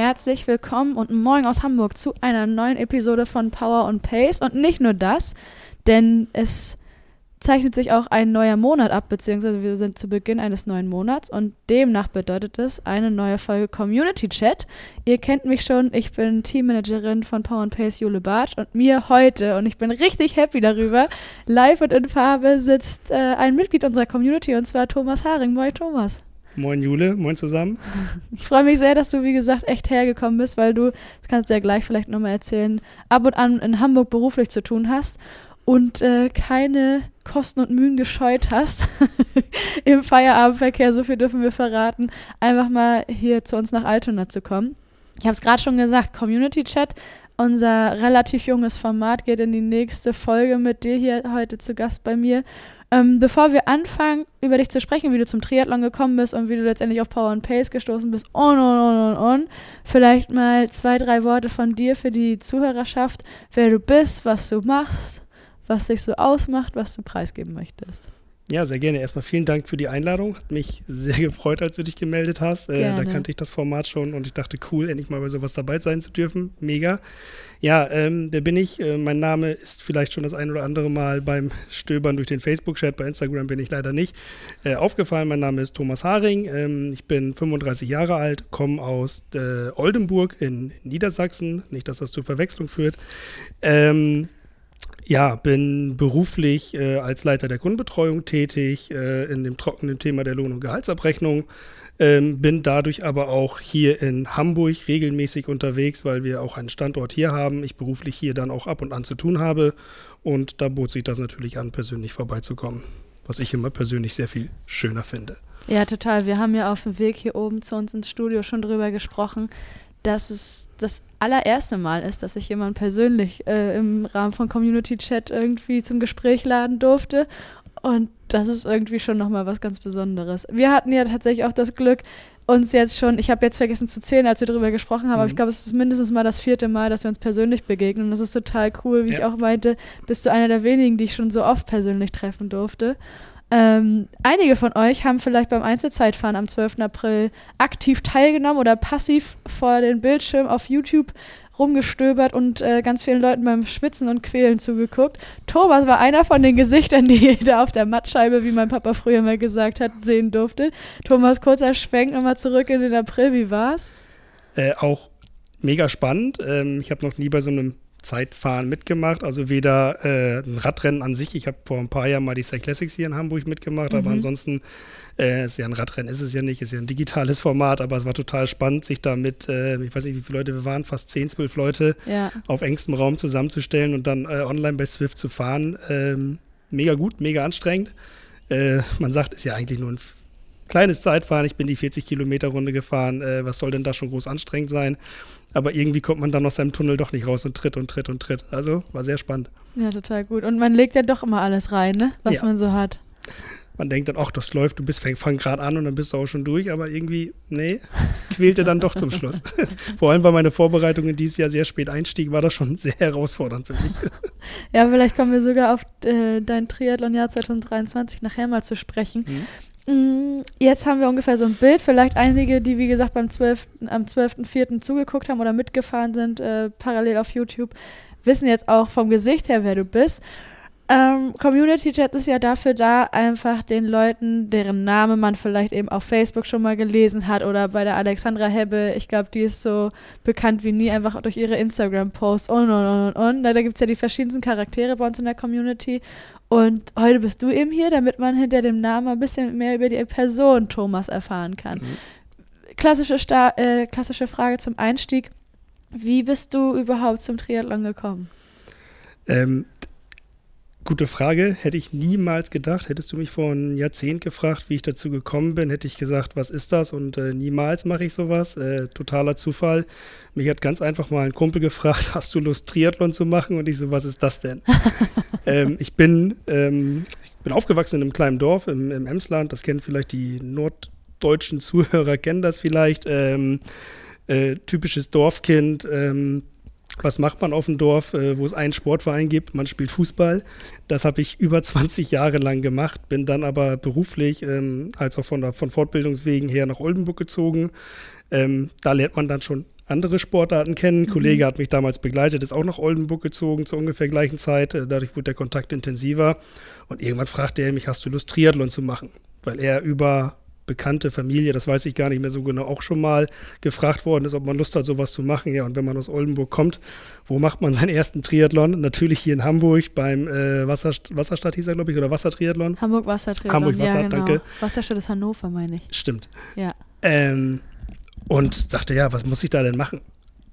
herzlich willkommen und Moin aus Hamburg zu einer neuen Episode von Power und Pace. Und nicht nur das, denn es zeichnet sich auch ein neuer Monat ab, beziehungsweise wir sind zu Beginn eines neuen Monats und demnach bedeutet es eine neue Folge Community Chat. Ihr kennt mich schon, ich bin Teammanagerin von Power and Pace Jule Bartsch und mir heute, und ich bin richtig happy darüber, live und in Farbe sitzt äh, ein Mitglied unserer Community und zwar Thomas Haring. Moin Thomas. Moin Jule, moin zusammen. Ich freue mich sehr, dass du, wie gesagt, echt hergekommen bist, weil du, das kannst du ja gleich vielleicht nochmal erzählen, ab und an in Hamburg beruflich zu tun hast und äh, keine Kosten und Mühen gescheut hast im Feierabendverkehr, so viel dürfen wir verraten, einfach mal hier zu uns nach Altona zu kommen. Ich habe es gerade schon gesagt, Community Chat, unser relativ junges Format, geht in die nächste Folge mit dir hier heute zu Gast bei mir. Ähm, bevor wir anfangen, über dich zu sprechen, wie du zum Triathlon gekommen bist und wie du letztendlich auf Power and Pace gestoßen bist und, und, und, und, und, vielleicht mal zwei, drei Worte von dir für die Zuhörerschaft, wer du bist, was du machst, was dich so ausmacht, was du preisgeben möchtest. Ja, sehr gerne. Erstmal vielen Dank für die Einladung. Hat mich sehr gefreut, als du dich gemeldet hast. Äh, da kannte ich das Format schon und ich dachte, cool, endlich mal bei sowas dabei sein zu dürfen. Mega. Ja, ähm, wer bin ich? Äh, mein Name ist vielleicht schon das ein oder andere Mal beim Stöbern durch den Facebook-Chat. Bei Instagram bin ich leider nicht äh, aufgefallen. Mein Name ist Thomas Haring. Ähm, ich bin 35 Jahre alt, komme aus äh, Oldenburg in Niedersachsen. Nicht, dass das zur Verwechslung führt. Ähm, ja, bin beruflich äh, als Leiter der Kundenbetreuung tätig äh, in dem trockenen Thema der Lohn- und Gehaltsabrechnung. Ähm, bin dadurch aber auch hier in Hamburg regelmäßig unterwegs, weil wir auch einen Standort hier haben. Ich beruflich hier dann auch ab und an zu tun habe. Und da bot sich das natürlich an, persönlich vorbeizukommen, was ich immer persönlich sehr viel schöner finde. Ja, total. Wir haben ja auf dem Weg hier oben zu uns ins Studio schon drüber gesprochen, dass es das allererste Mal ist, dass ich jemanden persönlich äh, im Rahmen von Community Chat irgendwie zum Gespräch laden durfte. Und das ist irgendwie schon nochmal was ganz Besonderes. Wir hatten ja tatsächlich auch das Glück, uns jetzt schon, ich habe jetzt vergessen zu zählen, als wir darüber gesprochen haben, mhm. aber ich glaube, es ist mindestens mal das vierte Mal, dass wir uns persönlich begegnen. Und das ist total cool, wie ja. ich auch meinte, bist du einer der wenigen, die ich schon so oft persönlich treffen durfte. Ähm, einige von euch haben vielleicht beim Einzelzeitfahren am 12. April aktiv teilgenommen oder passiv vor den Bildschirm auf YouTube rumgestöbert und äh, ganz vielen Leuten beim Schwitzen und Quälen zugeguckt. Thomas war einer von den Gesichtern, die jeder auf der Mattscheibe, wie mein Papa früher mal gesagt hat, sehen durfte. Thomas, kurzer Schwenk nochmal zurück in den April. Wie war's? Äh, auch mega spannend. Ähm, ich habe noch nie bei so einem Zeitfahren mitgemacht. Also weder äh, ein Radrennen an sich, ich habe vor ein paar Jahren mal die Cyclassics hier in Hamburg mitgemacht, mhm. aber ansonsten äh, ist ja ein Radrennen, ist es ja nicht, ist ja ein digitales Format, aber es war total spannend, sich da mit, äh, ich weiß nicht, wie viele Leute wir waren, fast 10, 12 Leute ja. auf engstem Raum zusammenzustellen und dann äh, online bei Swift zu fahren. Ähm, mega gut, mega anstrengend. Äh, man sagt, ist ja eigentlich nur ein kleines Zeitfahren. Ich bin die 40 Kilometer Runde gefahren. Äh, was soll denn da schon groß anstrengend sein? aber irgendwie kommt man dann aus seinem Tunnel doch nicht raus und tritt und tritt und tritt. Also war sehr spannend. Ja, total gut. Und man legt ja doch immer alles rein, ne? was ja. man so hat. Man denkt dann, ach, das läuft, du bist fang, fang gerade an und dann bist du auch schon durch, aber irgendwie, nee, es quälte dann doch zum Schluss. Vor allem, weil meine Vorbereitung in dieses Jahr sehr spät einstieg, war das schon sehr herausfordernd für mich. ja, vielleicht kommen wir sogar auf äh, dein Triathlon-Jahr 2023 nachher mal zu sprechen. Mhm. Mm, jetzt haben wir ungefähr so ein Bild. Vielleicht einige, die wie gesagt beim 12., am 12.04. zugeguckt haben oder mitgefahren sind, äh, parallel auf YouTube, wissen jetzt auch vom Gesicht her, wer du bist. Ähm, Community Chat ist ja dafür da, einfach den Leuten, deren Name man vielleicht eben auf Facebook schon mal gelesen hat oder bei der Alexandra Hebbe, ich glaube, die ist so bekannt wie nie, einfach durch ihre Instagram-Posts und und und und und. Da gibt es ja die verschiedensten Charaktere bei uns in der Community und heute bist du eben hier, damit man hinter dem Namen ein bisschen mehr über die Person Thomas erfahren kann. Mhm. Klassische, Sta äh, klassische Frage zum Einstieg. Wie bist du überhaupt zum Triathlon gekommen? Ähm, Gute Frage. Hätte ich niemals gedacht. Hättest du mich vor einem Jahrzehnt gefragt, wie ich dazu gekommen bin, hätte ich gesagt, was ist das? Und äh, niemals mache ich sowas. Äh, totaler Zufall. Mich hat ganz einfach mal ein Kumpel gefragt, hast du Lust, Triathlon zu machen? Und ich so, was ist das denn? ähm, ich, bin, ähm, ich bin aufgewachsen in einem kleinen Dorf im, im Emsland. Das kennen vielleicht die norddeutschen Zuhörer, kennen das vielleicht. Ähm, äh, typisches Dorfkind. Ähm, was macht man auf dem Dorf, äh, wo es einen Sportverein gibt? Man spielt Fußball. Das habe ich über 20 Jahre lang gemacht, bin dann aber beruflich, ähm, als auch von, der, von Fortbildungswegen her nach Oldenburg gezogen. Ähm, da lernt man dann schon andere Sportarten kennen. Ein mhm. Kollege hat mich damals begleitet, ist auch nach Oldenburg gezogen zur ungefähr gleichen Zeit. Äh, dadurch wurde der Kontakt intensiver. Und irgendwann fragte er mich, hast du Lust, Triathlon zu machen? Weil er über bekannte Familie, das weiß ich gar nicht mehr so genau, auch schon mal gefragt worden ist, ob man Lust hat, sowas zu machen. Ja, und wenn man aus Oldenburg kommt, wo macht man seinen ersten Triathlon? Natürlich hier in Hamburg beim äh, Wasser, Wasserstadt hieß er, glaube ich, oder Wassertriathlon. Hamburg Wassertriathlon. Hamburg Wasser, ja, genau. danke. Wasserstadt ist Hannover, meine ich. Stimmt. Ja. Ähm, und sagte, ja, was muss ich da denn machen?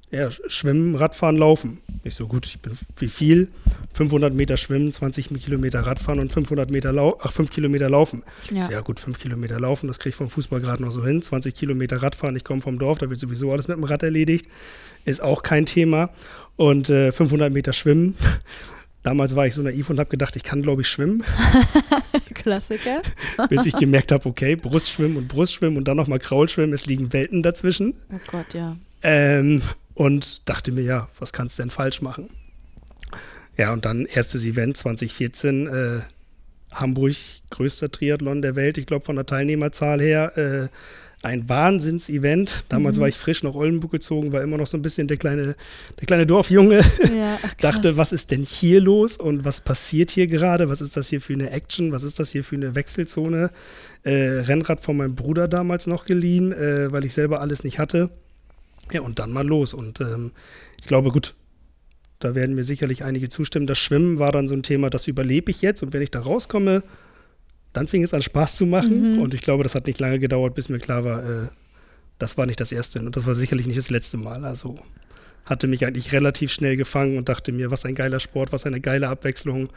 Ja, schwimmen, Radfahren, laufen. Ich so, gut, ich bin wie viel? 500 Meter schwimmen, 20 Kilometer Radfahren und 500 Meter lau ach, 5 Kilometer laufen. Ja. So, ja gut, 5 Kilometer laufen, das kriege ich vom Fußball gerade noch so hin. 20 Kilometer Radfahren, ich komme vom Dorf, da wird sowieso alles mit dem Rad erledigt. Ist auch kein Thema. Und äh, 500 Meter schwimmen. Damals war ich so naiv und habe gedacht, ich kann, glaube ich, schwimmen. Klassiker. Bis ich gemerkt habe, okay, Brustschwimmen und Brustschwimmen und dann nochmal Kraulschwimmen, es liegen Welten dazwischen. Oh Gott, ja. Ähm, und dachte mir, ja, was kannst du denn falsch machen? Ja, und dann erstes Event 2014, äh, Hamburg, größter Triathlon der Welt, ich glaube von der Teilnehmerzahl her. Äh, ein Wahnsinns-Event. Damals mhm. war ich frisch nach Oldenburg gezogen, war immer noch so ein bisschen der kleine, der kleine Dorfjunge. Ja, Dachte, was ist denn hier los und was passiert hier gerade? Was ist das hier für eine Action? Was ist das hier für eine Wechselzone? Äh, Rennrad von meinem Bruder damals noch geliehen, äh, weil ich selber alles nicht hatte. Ja, und dann mal los. Und ähm, ich glaube, gut, da werden mir sicherlich einige zustimmen. Das Schwimmen war dann so ein Thema, das überlebe ich jetzt. Und wenn ich da rauskomme, dann fing es an Spaß zu machen. Mhm. Und ich glaube, das hat nicht lange gedauert, bis mir klar war, äh, das war nicht das erste und das war sicherlich nicht das letzte Mal. Also hatte mich eigentlich relativ schnell gefangen und dachte mir, was ein geiler Sport, was eine geile Abwechslung.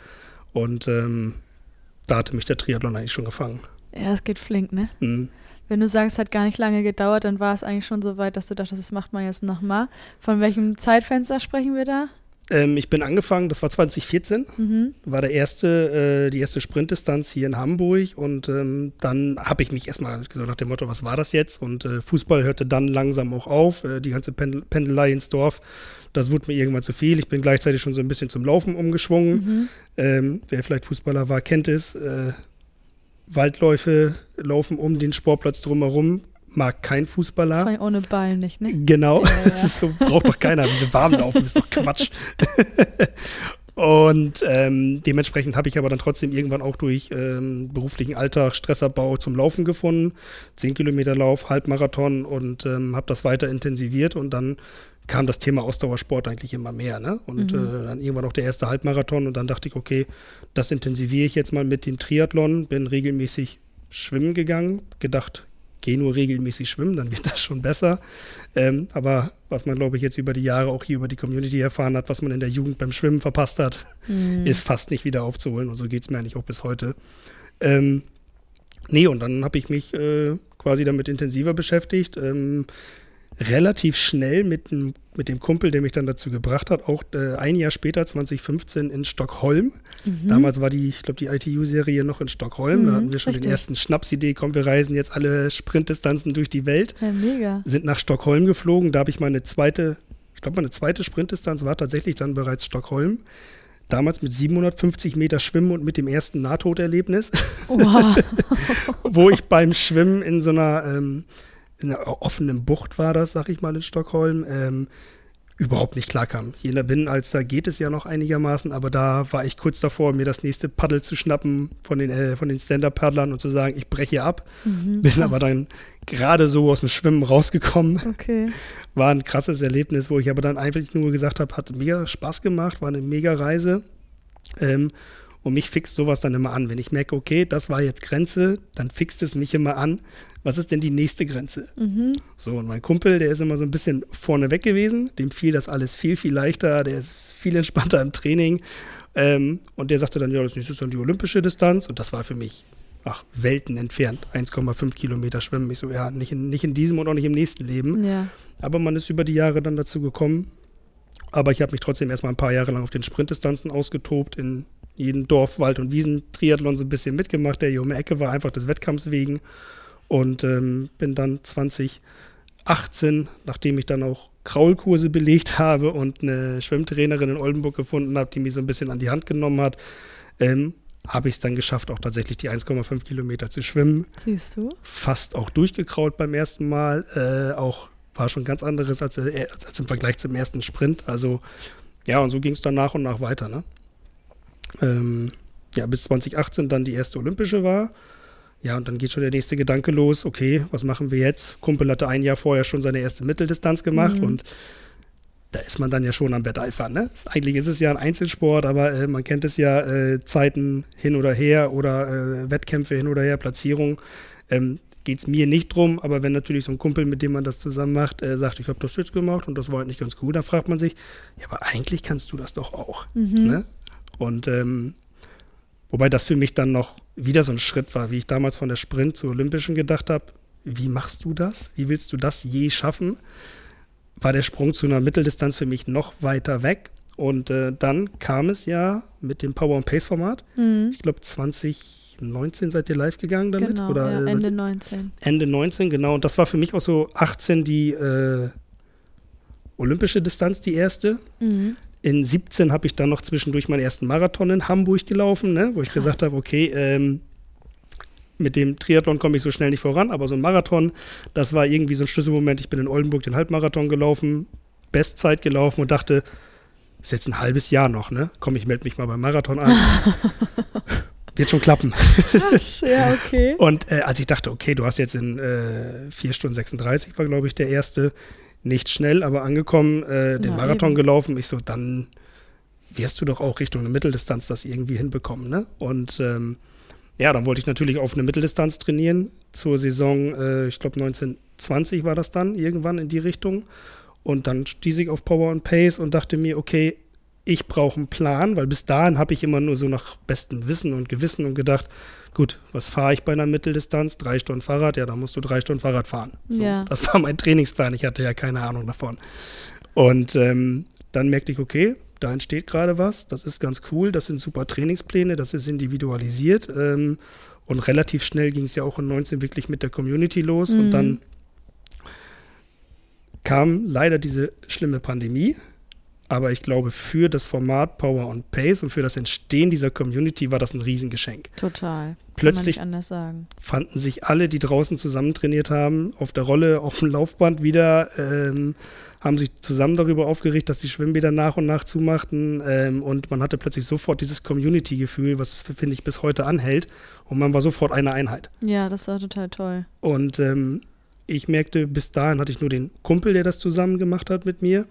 Und ähm, da hatte mich der Triathlon eigentlich schon gefangen. Ja, es geht flink, ne? Mhm. Wenn du sagst, es hat gar nicht lange gedauert, dann war es eigentlich schon so weit, dass du dachtest, das macht man jetzt nochmal. Von welchem Zeitfenster sprechen wir da? Ähm, ich bin angefangen, das war 2014, mhm. war der erste, äh, die erste Sprintdistanz hier in Hamburg und ähm, dann habe ich mich erstmal gesagt nach dem Motto, was war das jetzt? Und äh, Fußball hörte dann langsam auch auf, äh, die ganze Pendel Pendelei ins Dorf, das wurde mir irgendwann zu viel. Ich bin gleichzeitig schon so ein bisschen zum Laufen umgeschwungen. Mhm. Ähm, wer vielleicht Fußballer war, kennt es. Waldläufe laufen um den Sportplatz drumherum. Mag kein Fußballer. Vor ohne Ball nicht, ne? Genau. Ja, ja. Das ist so, braucht doch keiner. Diese warm laufen ist doch Quatsch. Und ähm, dementsprechend habe ich aber dann trotzdem irgendwann auch durch ähm, beruflichen Alltag, Stressabbau zum Laufen gefunden. Zehn Kilometer Lauf, Halbmarathon und ähm, habe das weiter intensiviert und dann kam das Thema Ausdauersport eigentlich immer mehr. Ne? Und mhm. äh, dann irgendwann auch der erste Halbmarathon und dann dachte ich, okay, das intensiviere ich jetzt mal mit dem Triathlon, bin regelmäßig schwimmen gegangen, gedacht, geh nur regelmäßig schwimmen, dann wird das schon besser. Ähm, aber was man, glaube ich, jetzt über die Jahre auch hier über die Community erfahren hat, was man in der Jugend beim Schwimmen verpasst hat, mhm. ist fast nicht wieder aufzuholen. Und so geht es mir eigentlich auch bis heute. Ähm, nee, und dann habe ich mich äh, quasi damit intensiver beschäftigt. Ähm, relativ schnell mit, mit dem Kumpel, der mich dann dazu gebracht hat, auch äh, ein Jahr später, 2015, in Stockholm. Mhm. Damals war die, ich glaube, die ITU-Serie noch in Stockholm. Mhm, da hatten wir schon richtig. den ersten Schnapsidee, komm, wir reisen jetzt alle Sprintdistanzen durch die Welt. Ja, mega. Sind nach Stockholm geflogen. Da habe ich meine zweite, ich glaube, meine zweite Sprintdistanz war tatsächlich dann bereits Stockholm. Damals mit 750 Meter Schwimmen und mit dem ersten Nahtoderlebnis. Wow. Wo ich beim Schwimmen in so einer ähm, in einer offenen Bucht war das, sag ich mal, in Stockholm, ähm, überhaupt nicht klarkam. Hier in der Binnenalster geht es ja noch einigermaßen, aber da war ich kurz davor, mir das nächste Paddel zu schnappen von den, äh, von den Stand-Up-Paddlern und zu sagen, ich breche ab. Mhm, Bin aber dann gerade so aus dem Schwimmen rausgekommen. Okay. War ein krasses Erlebnis, wo ich aber dann einfach nur gesagt habe, hat mega Spaß gemacht, war eine mega Reise. Ähm, und mich fixt sowas dann immer an. Wenn ich merke, okay, das war jetzt Grenze, dann fixt es mich immer an. Was ist denn die nächste Grenze? Mhm. So, und mein Kumpel, der ist immer so ein bisschen vorneweg gewesen. Dem fiel das alles viel, viel leichter. Der ist viel entspannter im Training. Ähm, und der sagte dann, ja, das nächste ist dann die olympische Distanz. Und das war für mich, ach, Welten entfernt. 1,5 Kilometer schwimmen. Ich so, ja, nicht in, nicht in diesem und auch nicht im nächsten Leben. Ja. Aber man ist über die Jahre dann dazu gekommen. Aber ich habe mich trotzdem erstmal ein paar Jahre lang auf den Sprintdistanzen ausgetobt, in jeden Dorf, Wald und Wiesen-Triathlon so ein bisschen mitgemacht, der hier um die Ecke war, einfach des Wettkampfs wegen. Und ähm, bin dann 2018, nachdem ich dann auch Kraulkurse belegt habe und eine Schwimmtrainerin in Oldenburg gefunden habe, die mich so ein bisschen an die Hand genommen hat, ähm, habe ich es dann geschafft, auch tatsächlich die 1,5 Kilometer zu schwimmen. Siehst du? Fast auch durchgekrault beim ersten Mal, äh, auch war schon ganz anderes als, äh, als im Vergleich zum ersten Sprint. Also ja, und so ging es dann nach und nach weiter. Ne? Ähm, ja, bis 2018 dann die erste Olympische war. Ja, und dann geht schon der nächste Gedanke los, okay, was machen wir jetzt? Kumpel hatte ein Jahr vorher schon seine erste Mitteldistanz gemacht mhm. und da ist man dann ja schon am Wetteifern. Ne? Eigentlich ist es ja ein Einzelsport, aber äh, man kennt es ja, äh, Zeiten hin oder her oder äh, Wettkämpfe hin oder her, Platzierung. Ähm, Geht es mir nicht drum, aber wenn natürlich so ein Kumpel, mit dem man das zusammen macht, äh, sagt, ich habe das jetzt gemacht und das war halt nicht ganz gut, dann fragt man sich, ja, aber eigentlich kannst du das doch auch. Mhm. Ne? Und ähm, wobei das für mich dann noch wieder so ein Schritt war, wie ich damals von der Sprint zur Olympischen gedacht habe, wie machst du das? Wie willst du das je schaffen? war der Sprung zu einer Mitteldistanz für mich noch weiter weg. Und äh, dann kam es ja mit dem Power and Pace Format. Mhm. Ich glaube 2019 seid ihr live gegangen damit genau, oder ja, Ende 19. Ende 19 genau. Und das war für mich auch so 18 die äh, olympische Distanz die erste. Mhm. In 17 habe ich dann noch zwischendurch meinen ersten Marathon in Hamburg gelaufen, ne, wo ich Krass. gesagt habe, okay, ähm, mit dem Triathlon komme ich so schnell nicht voran, aber so ein Marathon, das war irgendwie so ein Schlüsselmoment. Ich bin in Oldenburg den Halbmarathon gelaufen, Bestzeit gelaufen und dachte, ist jetzt ein halbes Jahr noch, ne? Komm, ich melde mich mal beim Marathon an. Wird schon klappen. Krass, ja, okay. und äh, als ich dachte, okay, du hast jetzt in äh, 4 Stunden 36, war glaube ich der erste, nicht schnell, aber angekommen, äh, den ja, Marathon eben. gelaufen. Ich so, dann wirst du doch auch Richtung eine Mitteldistanz das irgendwie hinbekommen, ne? Und ähm, ja, dann wollte ich natürlich auf eine Mitteldistanz trainieren zur Saison, äh, ich glaube 1920 war das dann, irgendwann in die Richtung. Und dann stieß ich auf Power und Pace und dachte mir, okay, ich brauche einen Plan, weil bis dahin habe ich immer nur so nach bestem Wissen und Gewissen und gedacht, gut, was fahre ich bei einer Mitteldistanz? Drei Stunden Fahrrad, ja, dann musst du drei Stunden Fahrrad fahren. So, ja. Das war mein Trainingsplan, ich hatte ja keine Ahnung davon. Und ähm, dann merkte ich, okay, da entsteht gerade was, das ist ganz cool, das sind super Trainingspläne, das ist individualisiert ähm, und relativ schnell ging es ja auch in 19 wirklich mit der Community los mhm. und dann kam leider diese schlimme Pandemie, aber ich glaube, für das Format Power und Pace und für das Entstehen dieser Community war das ein Riesengeschenk. Total. Plötzlich fanden sich alle, die draußen zusammen trainiert haben, auf der Rolle, auf dem Laufband wieder, ähm, haben sich zusammen darüber aufgeregt, dass die Schwimmbäder nach und nach zumachten. Ähm, und man hatte plötzlich sofort dieses Community-Gefühl, was, finde ich, bis heute anhält. Und man war sofort eine Einheit. Ja, das war total toll. Und ähm, ich merkte, bis dahin hatte ich nur den Kumpel, der das zusammen gemacht hat mit mir.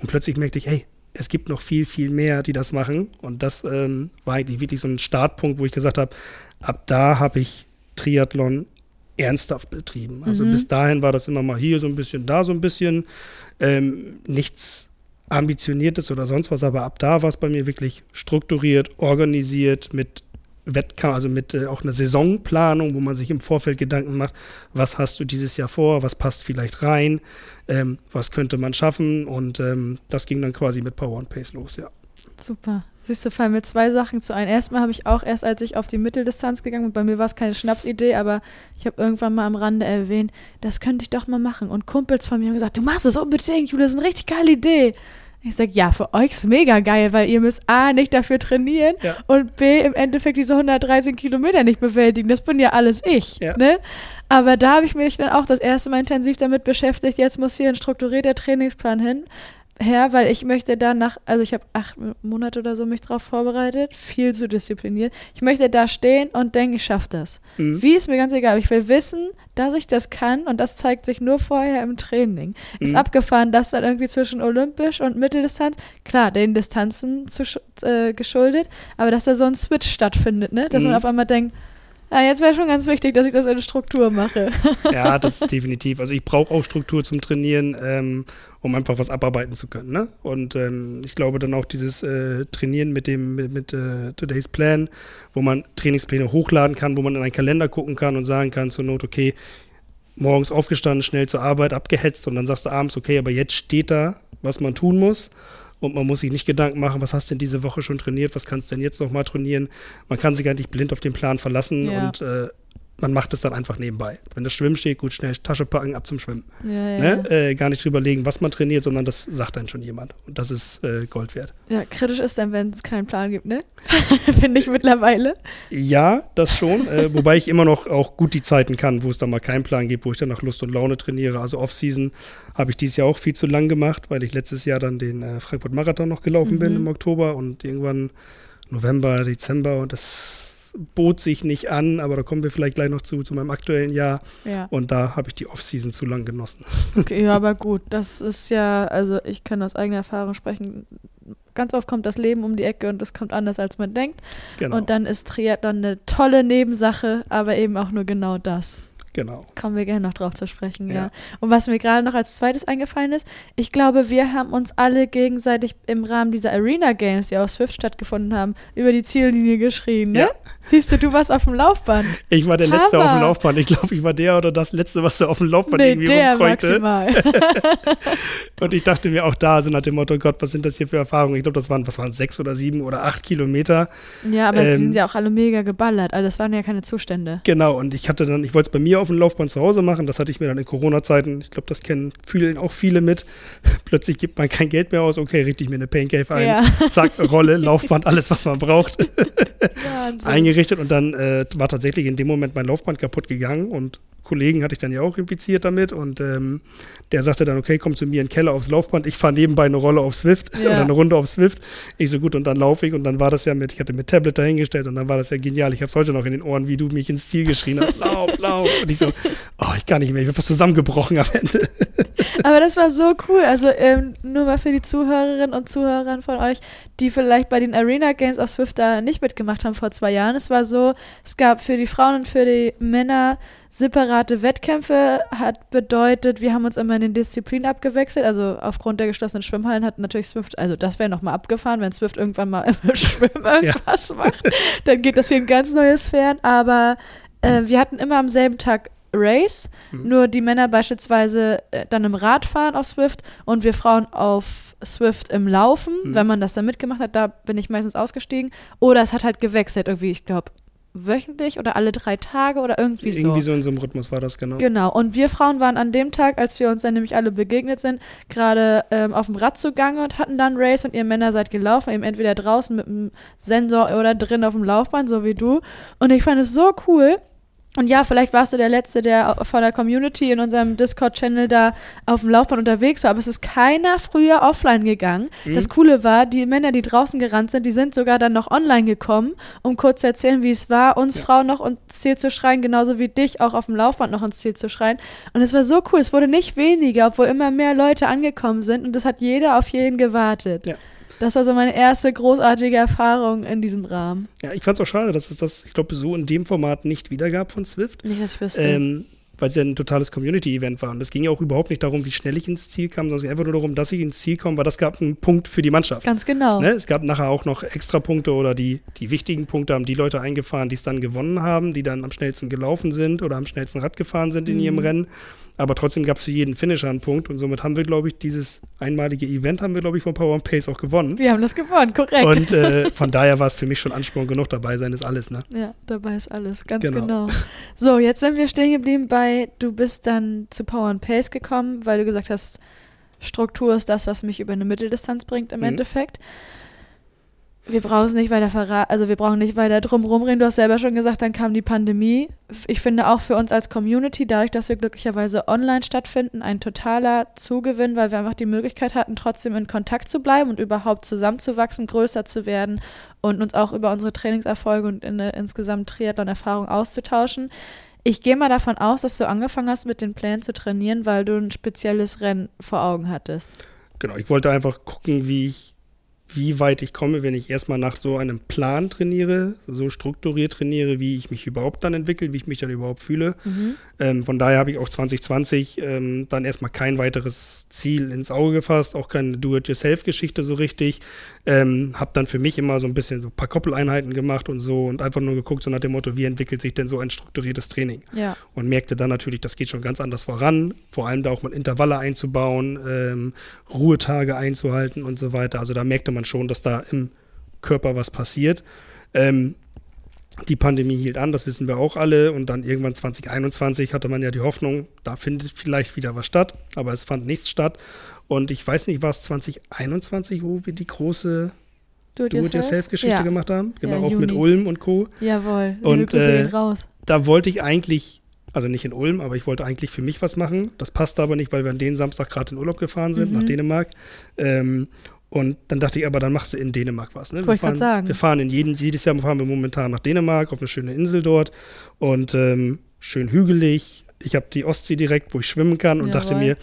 Und plötzlich merkte ich, hey, es gibt noch viel, viel mehr, die das machen. Und das ähm, war eigentlich wirklich so ein Startpunkt, wo ich gesagt habe, ab da habe ich Triathlon ernsthaft betrieben. Also mhm. bis dahin war das immer mal hier so ein bisschen, da so ein bisschen. Ähm, nichts ambitioniertes oder sonst was, aber ab da war es bei mir wirklich strukturiert, organisiert mit Wettkampf, also mit äh, auch einer Saisonplanung, wo man sich im Vorfeld Gedanken macht, was hast du dieses Jahr vor, was passt vielleicht rein, ähm, was könnte man schaffen und ähm, das ging dann quasi mit Power and Pace los, ja. Super. Siehst du, fallen mir zwei Sachen zu ein. Erstmal habe ich auch erst, als ich auf die Mitteldistanz gegangen bin, bei mir war es keine Schnapsidee, aber ich habe irgendwann mal am Rande erwähnt, das könnte ich doch mal machen. Und Kumpels von mir haben gesagt, du machst es unbedingt, Julia, das ist eine richtig geile Idee. Ich sage, ja, für euch ist mega geil, weil ihr müsst A, nicht dafür trainieren ja. und B, im Endeffekt diese 113 Kilometer nicht bewältigen. Das bin ja alles ich. Ja. Ne? Aber da habe ich mich dann auch das erste Mal intensiv damit beschäftigt, jetzt muss hier ein strukturierter Trainingsplan hin her, weil ich möchte da nach, also ich habe acht Monate oder so mich drauf vorbereitet, viel zu diszipliniert. Ich möchte da stehen und denken, ich schaffe das. Mhm. Wie ist mir ganz egal. Ich will wissen, dass ich das kann und das zeigt sich nur vorher im Training. Mhm. Ist abgefahren, dass dann irgendwie zwischen Olympisch und Mitteldistanz, klar, den Distanzen zu, äh, geschuldet, aber dass da so ein Switch stattfindet, ne? Dass mhm. man auf einmal denkt, ja, jetzt wäre schon ganz wichtig, dass ich das in eine Struktur mache. ja, das ist definitiv. Also ich brauche auch Struktur zum Trainieren, ähm, um einfach was abarbeiten zu können. Ne? Und ähm, ich glaube dann auch dieses äh, Trainieren mit dem mit, mit äh, Today's Plan, wo man Trainingspläne hochladen kann, wo man in einen Kalender gucken kann und sagen kann zur Not, okay, morgens aufgestanden, schnell zur Arbeit, abgehetzt und dann sagst du abends, okay, aber jetzt steht da, was man tun muss und man muss sich nicht Gedanken machen, was hast du denn diese Woche schon trainiert, was kannst du denn jetzt nochmal trainieren. Man kann sich eigentlich blind auf den Plan verlassen ja. und äh, man macht es dann einfach nebenbei. Wenn das Schwimmen steht, gut, schnell Tasche packen, ab zum Schwimmen. Ja, ja. Ne? Äh, gar nicht drüber legen, was man trainiert, sondern das sagt dann schon jemand. Und das ist äh, Gold wert. Ja, kritisch ist dann, wenn es keinen Plan gibt, ne? Finde ich mittlerweile. Ja, das schon. äh, wobei ich immer noch auch gut die Zeiten kann, wo es dann mal keinen Plan gibt, wo ich dann nach Lust und Laune trainiere. Also Off-Season habe ich dieses Jahr auch viel zu lang gemacht, weil ich letztes Jahr dann den äh, Frankfurt-Marathon noch gelaufen mhm. bin im Oktober und irgendwann November, Dezember und das bot sich nicht an, aber da kommen wir vielleicht gleich noch zu, zu meinem aktuellen Jahr. Ja. Und da habe ich die Off-Season zu lang genossen. Okay, ja, aber gut, das ist ja, also ich kann aus eigener Erfahrung sprechen. Ganz oft kommt das Leben um die Ecke und es kommt anders, als man denkt. Genau. Und dann ist Triathlon eine tolle Nebensache, aber eben auch nur genau das. Genau. Kommen wir gerne noch drauf zu sprechen, ja. ja. Und was mir gerade noch als zweites eingefallen ist, ich glaube, wir haben uns alle gegenseitig im Rahmen dieser Arena Games, die auf Swift stattgefunden haben, über die Ziellinie geschrien, ne? Ja. Siehst du, du warst auf dem Laufband. Ich war der Hammer. Letzte auf dem Laufband. Ich glaube, ich war der oder das Letzte, was da auf dem Laufband nee, irgendwie der rumkreute. maximal. und ich dachte mir auch da, so nach dem Motto, Gott, was sind das hier für Erfahrungen? Ich glaube, das waren, was waren sechs oder sieben oder acht Kilometer. Ja, aber ähm, die sind ja auch alle mega geballert. Also das waren ja keine Zustände. Genau, und ich hatte dann, ich wollte es bei mir auf dem Laufband zu Hause machen. Das hatte ich mir dann in Corona-Zeiten, ich glaube, das kennen, fühlen auch viele mit. Plötzlich gibt man kein Geld mehr aus. Okay, richte ich mir eine Pain Cave ein. Ja. Zack, Rolle, Laufband, alles, was man braucht. Eingerichtet und dann äh, war tatsächlich in dem Moment mein Laufband kaputt gegangen und Kollegen hatte ich dann ja auch infiziert damit und ähm, der sagte dann, okay, komm zu mir in den Keller aufs Laufband, ich fahre nebenbei eine Rolle auf Swift ja. oder eine Runde auf Swift. Ich so gut und dann laufe ich und dann war das ja mit, ich hatte mit Tablet dahingestellt und dann war das ja genial. Ich habe es heute noch in den Ohren, wie du mich ins Ziel geschrien hast, lauf, lauf. Und ich so, oh, ich kann nicht mehr, ich bin fast zusammengebrochen am Ende. Aber das war so cool. Also ähm, nur mal für die Zuhörerinnen und Zuhörer von euch, die vielleicht bei den Arena Games auf Swift da nicht mitgemacht haben vor zwei Jahren. Es war so, es gab für die Frauen und für die Männer separate Wettkämpfe hat bedeutet, wir haben uns immer in den Disziplinen abgewechselt. Also aufgrund der geschlossenen Schwimmhallen hat natürlich Swift, also das wäre nochmal abgefahren, wenn Swift irgendwann mal im Schwimmen irgendwas ja. macht, dann geht das hier in ganz neue Sphären. Aber äh, wir hatten immer am selben Tag Race, mhm. nur die Männer beispielsweise äh, dann im Radfahren auf Swift und wir Frauen auf Swift im Laufen, mhm. wenn man das dann mitgemacht hat, da bin ich meistens ausgestiegen. Oder es hat halt gewechselt, irgendwie, ich glaube, wöchentlich oder alle drei Tage oder irgendwie so. Irgendwie so in so einem Rhythmus war das, genau. Genau. Und wir Frauen waren an dem Tag, als wir uns dann nämlich alle begegnet sind, gerade ähm, auf dem Rad zugange und hatten dann Race und ihr Männer seid gelaufen, eben entweder draußen mit dem Sensor oder drin auf dem Laufband, so wie du. Und ich fand es so cool, und ja, vielleicht warst du der Letzte, der von der Community in unserem Discord-Channel da auf dem Laufband unterwegs war, aber es ist keiner früher offline gegangen. Mhm. Das Coole war, die Männer, die draußen gerannt sind, die sind sogar dann noch online gekommen, um kurz zu erzählen, wie es war, uns ja. Frauen noch ins Ziel zu schreien, genauso wie dich auch auf dem Laufband noch ins Ziel zu schreien. Und es war so cool, es wurde nicht weniger, obwohl immer mehr Leute angekommen sind und es hat jeder auf jeden gewartet. Ja. Das war so meine erste großartige Erfahrung in diesem Rahmen. Ja, ich fand es auch schade, dass es das, ich glaube, so in dem Format nicht wiedergab von Swift. Nicht, dass ich wüsste. Ähm, weil es ja ein totales Community-Event war. Und es ging ja auch überhaupt nicht darum, wie schnell ich ins Ziel kam, sondern einfach nur darum, dass ich ins Ziel komme, weil das gab einen Punkt für die Mannschaft. Ganz genau. Ne? Es gab nachher auch noch extra Punkte oder die, die wichtigen Punkte haben die Leute eingefahren, die es dann gewonnen haben, die dann am schnellsten gelaufen sind oder am schnellsten Rad gefahren sind in mhm. ihrem Rennen. Aber trotzdem gab es für jeden Finisher einen Punkt und somit haben wir, glaube ich, dieses einmalige Event haben wir, glaube ich, von Power and Pace auch gewonnen. Wir haben das gewonnen, korrekt. Und äh, von daher war es für mich schon Ansporn genug, dabei sein ist alles, ne? Ja, dabei ist alles, ganz genau. genau. So, jetzt sind wir stehen geblieben bei, du bist dann zu Power and Pace gekommen, weil du gesagt hast, Struktur ist das, was mich über eine Mitteldistanz bringt im mhm. Endeffekt wir brauchen es nicht weiter verraten, also wir brauchen nicht weiter drum rumreden. Du hast selber schon gesagt, dann kam die Pandemie. Ich finde auch für uns als Community, dadurch, dass wir glücklicherweise online stattfinden, ein totaler Zugewinn, weil wir einfach die Möglichkeit hatten, trotzdem in Kontakt zu bleiben und überhaupt zusammenzuwachsen, größer zu werden und uns auch über unsere Trainingserfolge und in, insgesamt Triathlon-Erfahrung auszutauschen. Ich gehe mal davon aus, dass du angefangen hast, mit den Plänen zu trainieren, weil du ein spezielles Rennen vor Augen hattest. Genau, ich wollte einfach gucken, wie ich wie weit ich komme, wenn ich erstmal nach so einem Plan trainiere, so strukturiert trainiere, wie ich mich überhaupt dann entwickle, wie ich mich dann überhaupt fühle. Mhm. Ähm, von daher habe ich auch 2020 ähm, dann erstmal kein weiteres Ziel ins Auge gefasst, auch keine Do-it-yourself-Geschichte so richtig. Ähm, habe dann für mich immer so ein bisschen so ein paar Koppeleinheiten gemacht und so und einfach nur geguckt, so nach dem Motto, wie entwickelt sich denn so ein strukturiertes Training? Ja. Und merkte dann natürlich, das geht schon ganz anders voran, vor allem da auch mal Intervalle einzubauen, ähm, Ruhetage einzuhalten und so weiter. Also da merkte man schon, dass da im Körper was passiert. Ähm, Die Pandemie hielt an, das wissen wir auch alle. Und dann irgendwann 2021 hatte man ja die Hoffnung, da findet vielleicht wieder was statt. Aber es fand nichts statt. Und ich weiß nicht, war es 2021, wo wir die große Do-it-yourself-Geschichte ja. gemacht haben? Genau, ja, auch Juni. mit Ulm und Co. Jawohl, und äh, raus. da wollte ich eigentlich, also nicht in Ulm, aber ich wollte eigentlich für mich was machen. Das passte aber nicht, weil wir an den Samstag gerade in Urlaub gefahren sind, mhm. nach Dänemark. Ähm, und dann dachte ich, aber dann machst du in Dänemark was. Ne? Wir, fahren, sagen. wir fahren in jeden, jedes Jahr fahren wir momentan nach Dänemark auf eine schöne Insel dort und ähm, schön hügelig. Ich habe die Ostsee direkt, wo ich schwimmen kann und Jawohl. dachte mir,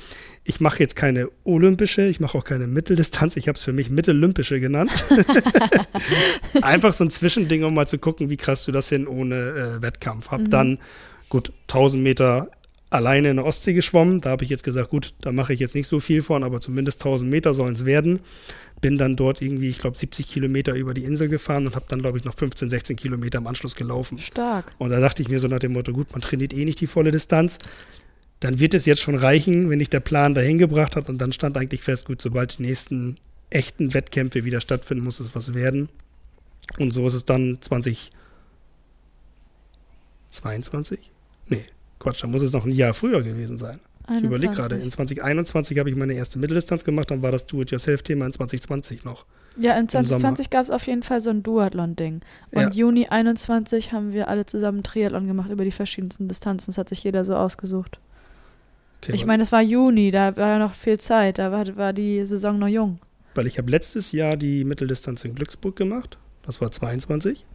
ich mache jetzt keine olympische, ich mache auch keine Mitteldistanz, ich habe es für mich mittellympische genannt. Einfach so ein Zwischending, um mal zu gucken, wie krass du das hin ohne äh, Wettkampf. Hab mhm. dann gut 1000 Meter alleine in der Ostsee geschwommen. Da habe ich jetzt gesagt, gut, da mache ich jetzt nicht so viel von, aber zumindest 1000 Meter sollen es werden. Bin dann dort irgendwie, ich glaube, 70 Kilometer über die Insel gefahren und habe dann, glaube ich, noch 15, 16 Kilometer im Anschluss gelaufen. Stark. Und da dachte ich mir so nach dem Motto, gut, man trainiert eh nicht die volle Distanz dann wird es jetzt schon reichen, wenn dich der Plan dahin gebracht hat und dann stand eigentlich fest, gut, sobald die nächsten echten Wettkämpfe wieder stattfinden, muss es was werden. Und so ist es dann 2022? Nee, Quatsch, da muss es noch ein Jahr früher gewesen sein. 21. Ich überlege gerade, in 2021 habe ich meine erste Mitteldistanz gemacht, dann war das Do-it-yourself-Thema in 2020 noch. Ja, in 2020 gab es auf jeden Fall so ein Duathlon-Ding. Und ja. Juni 21 haben wir alle zusammen Triathlon gemacht über die verschiedensten Distanzen. Das hat sich jeder so ausgesucht. Okay, ich meine, es war Juni, da war ja noch viel Zeit, da war, war die Saison noch jung. Weil ich habe letztes Jahr die Mitteldistanz in Glücksburg gemacht, das war 22.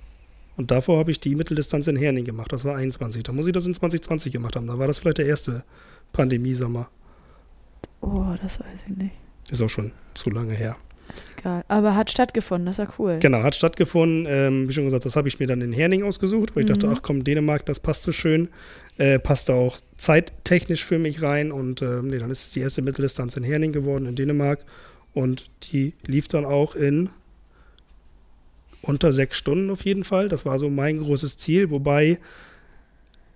Und davor habe ich die Mitteldistanz in Herning gemacht, das war 21. Da muss ich das in 2020 gemacht haben, da war das vielleicht der erste Pandemiesommer. Oh, das weiß ich nicht. Ist auch schon zu lange her. Egal. Aber hat stattgefunden, das ist ja cool. Genau, hat stattgefunden. Ähm, wie schon gesagt, das habe ich mir dann in Herning ausgesucht, weil mhm. ich dachte, mhm. ach komm, Dänemark, das passt so schön. Äh, passt auch zeittechnisch für mich rein. Und äh, nee, dann ist es die erste Mitteldistanz in Herning geworden, in Dänemark. Und die lief dann auch in unter sechs Stunden auf jeden Fall. Das war so mein großes Ziel, wobei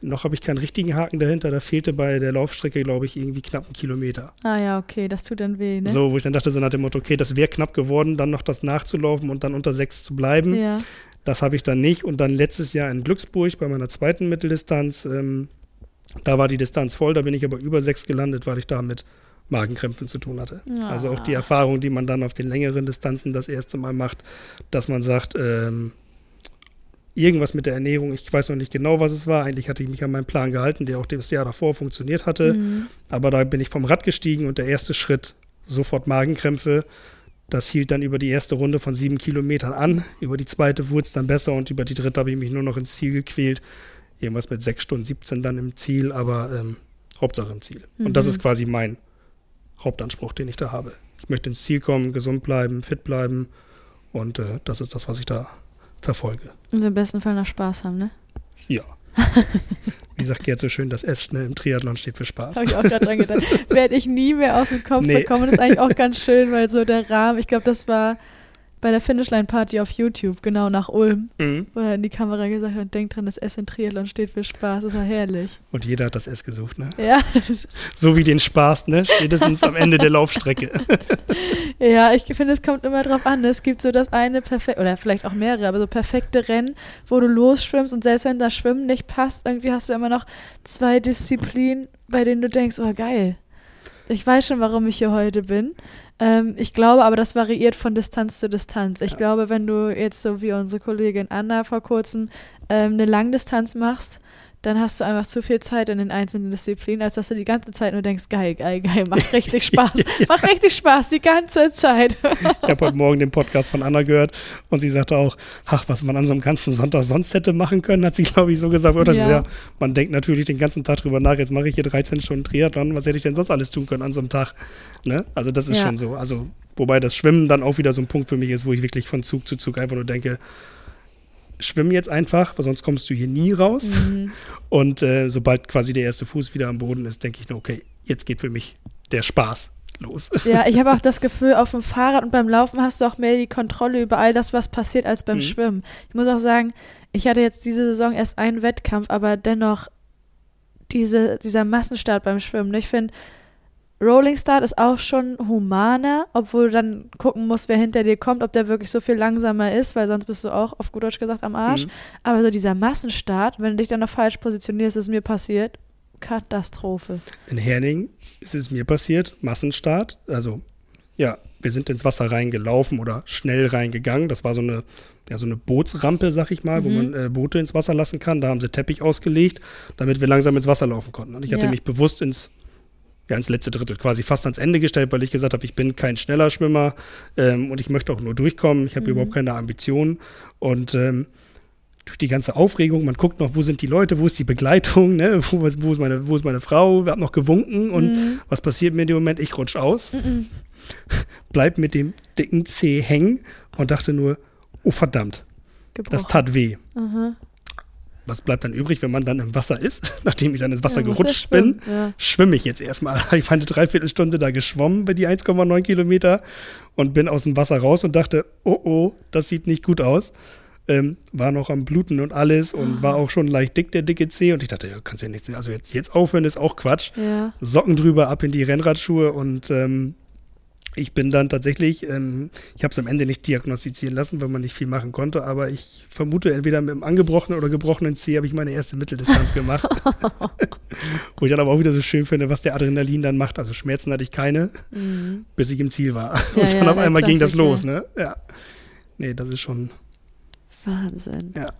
noch habe ich keinen richtigen Haken dahinter. Da fehlte bei der Laufstrecke, glaube ich, irgendwie knapp einen Kilometer. Ah ja, okay, das tut dann weh, ne? So, wo ich dann dachte, so nach dem Motto, okay, das wäre knapp geworden, dann noch das nachzulaufen und dann unter sechs zu bleiben. Ja. Das habe ich dann nicht. Und dann letztes Jahr in Glücksburg bei meiner zweiten Mitteldistanz, ähm, da war die Distanz voll, da bin ich aber über sechs gelandet, weil ich da mit Magenkrämpfen zu tun hatte. Ja. Also auch die Erfahrung, die man dann auf den längeren Distanzen das erste Mal macht, dass man sagt, ähm, irgendwas mit der Ernährung. Ich weiß noch nicht genau, was es war. Eigentlich hatte ich mich an meinen Plan gehalten, der auch das Jahr davor funktioniert hatte. Mhm. Aber da bin ich vom Rad gestiegen und der erste Schritt, sofort Magenkrämpfe. Das hielt dann über die erste Runde von sieben Kilometern an. Über die zweite wurde es dann besser und über die dritte habe ich mich nur noch ins Ziel gequält. Irgendwas mit sechs Stunden 17 dann im Ziel, aber ähm, Hauptsache im Ziel. Mhm. Und das mhm. ist quasi mein Hauptanspruch, den ich da habe. Ich möchte ins Ziel kommen, gesund bleiben, fit bleiben. Und äh, das ist das, was ich da verfolge. Und im besten Fall noch Spaß haben, ne? Ja. Wie sagt Gerd so schön, das S schnell im Triathlon steht für Spaß. Habe ich auch gerade dran gedacht. Werde ich nie mehr aus dem Kopf nee. bekommen. Das ist eigentlich auch ganz schön, weil so der Rahmen, ich glaube, das war bei der Finishline-Party auf YouTube, genau nach Ulm, mhm. wo er in die Kamera gesagt hat, denkt dran, das S in Triathlon steht für Spaß, das war herrlich. Und jeder hat das S gesucht, ne? Ja. So wie den Spaß, ne? Spätestens am Ende der Laufstrecke. ja, ich finde, es kommt immer drauf an. Es gibt so das eine perfekte, oder vielleicht auch mehrere, aber so perfekte Rennen, wo du losschwimmst und selbst wenn das Schwimmen nicht passt, irgendwie hast du immer noch zwei Disziplinen, bei denen du denkst, oh geil. Ich weiß schon, warum ich hier heute bin. Ähm, ich glaube aber, das variiert von Distanz zu Distanz. Ich ja. glaube, wenn du jetzt so wie unsere Kollegin Anna vor kurzem ähm, eine Langdistanz machst, dann hast du einfach zu viel Zeit in den einzelnen Disziplinen, als dass du die ganze Zeit nur denkst, geil, geil, geil, macht richtig Spaß, macht richtig Spaß, die ganze Zeit. ich habe heute Morgen den Podcast von Anna gehört und sie sagte auch, ach, was man an so einem ganzen Sonntag sonst hätte machen können, hat sie, glaube ich, so gesagt. Oder ja. ja. man denkt natürlich den ganzen Tag drüber nach, jetzt mache ich hier 13 Stunden Triathlon, was hätte ich denn sonst alles tun können an so einem Tag? Ne? Also das ist ja. schon so. Also, wobei das Schwimmen dann auch wieder so ein Punkt für mich ist, wo ich wirklich von Zug zu Zug einfach nur denke, schwimm jetzt einfach, weil sonst kommst du hier nie raus. Mhm. Und äh, sobald quasi der erste Fuß wieder am Boden ist, denke ich nur, okay, jetzt geht für mich der Spaß los. Ja, ich habe auch das Gefühl, auf dem Fahrrad und beim Laufen hast du auch mehr die Kontrolle über all das, was passiert, als beim mhm. Schwimmen. Ich muss auch sagen, ich hatte jetzt diese Saison erst einen Wettkampf, aber dennoch diese, dieser Massenstart beim Schwimmen. Ich finde, Rolling Start ist auch schon humaner, obwohl du dann gucken musst, wer hinter dir kommt, ob der wirklich so viel langsamer ist, weil sonst bist du auch auf gut Deutsch gesagt am Arsch. Mhm. Aber so dieser Massenstart, wenn du dich dann noch falsch positionierst, ist mir passiert. Katastrophe. In Herning ist es mir passiert, Massenstart. Also, ja, wir sind ins Wasser reingelaufen oder schnell reingegangen. Das war so eine, ja, so eine Bootsrampe, sag ich mal, mhm. wo man äh, Boote ins Wasser lassen kann. Da haben sie Teppich ausgelegt, damit wir langsam ins Wasser laufen konnten. Und ich hatte ja. mich bewusst ins ja, ins letzte Drittel quasi fast ans Ende gestellt, weil ich gesagt habe, ich bin kein schneller Schwimmer ähm, und ich möchte auch nur durchkommen. Ich habe mhm. überhaupt keine Ambitionen. Und ähm, durch die ganze Aufregung, man guckt noch, wo sind die Leute, wo ist die Begleitung, ne? wo, wo, ist, meine, wo ist meine Frau, wir haben noch gewunken und mhm. was passiert mir in dem Moment? Ich rutsch aus, mhm. bleib mit dem dicken C hängen und dachte nur, oh verdammt, Gebrochen. das tat weh. Aha was bleibt dann übrig, wenn man dann im Wasser ist? Nachdem ich dann ins Wasser ja, gerutscht bin, ja. schwimme ich jetzt erstmal. Habe ich meine Dreiviertelstunde da geschwommen bei die 1,9 Kilometer und bin aus dem Wasser raus und dachte, oh oh, das sieht nicht gut aus. Ähm, war noch am Bluten und alles und ah. war auch schon leicht dick, der dicke Zeh. Und ich dachte, ja, kannst ja nichts, also jetzt, jetzt aufhören, ist auch Quatsch. Socken drüber, ab in die Rennradschuhe und ähm, ich bin dann tatsächlich, ähm, ich habe es am Ende nicht diagnostizieren lassen, weil man nicht viel machen konnte, aber ich vermute, entweder mit einem angebrochenen oder gebrochenen C habe ich meine erste Mitteldistanz gemacht. Wo ich dann aber auch wieder so schön finde, was der Adrenalin dann macht. Also Schmerzen hatte ich keine, mhm. bis ich im Ziel war. Ja, Und dann ja, auf einmal ging das los, ne? Ja. Nee, das ist schon. Wahnsinn. Ja.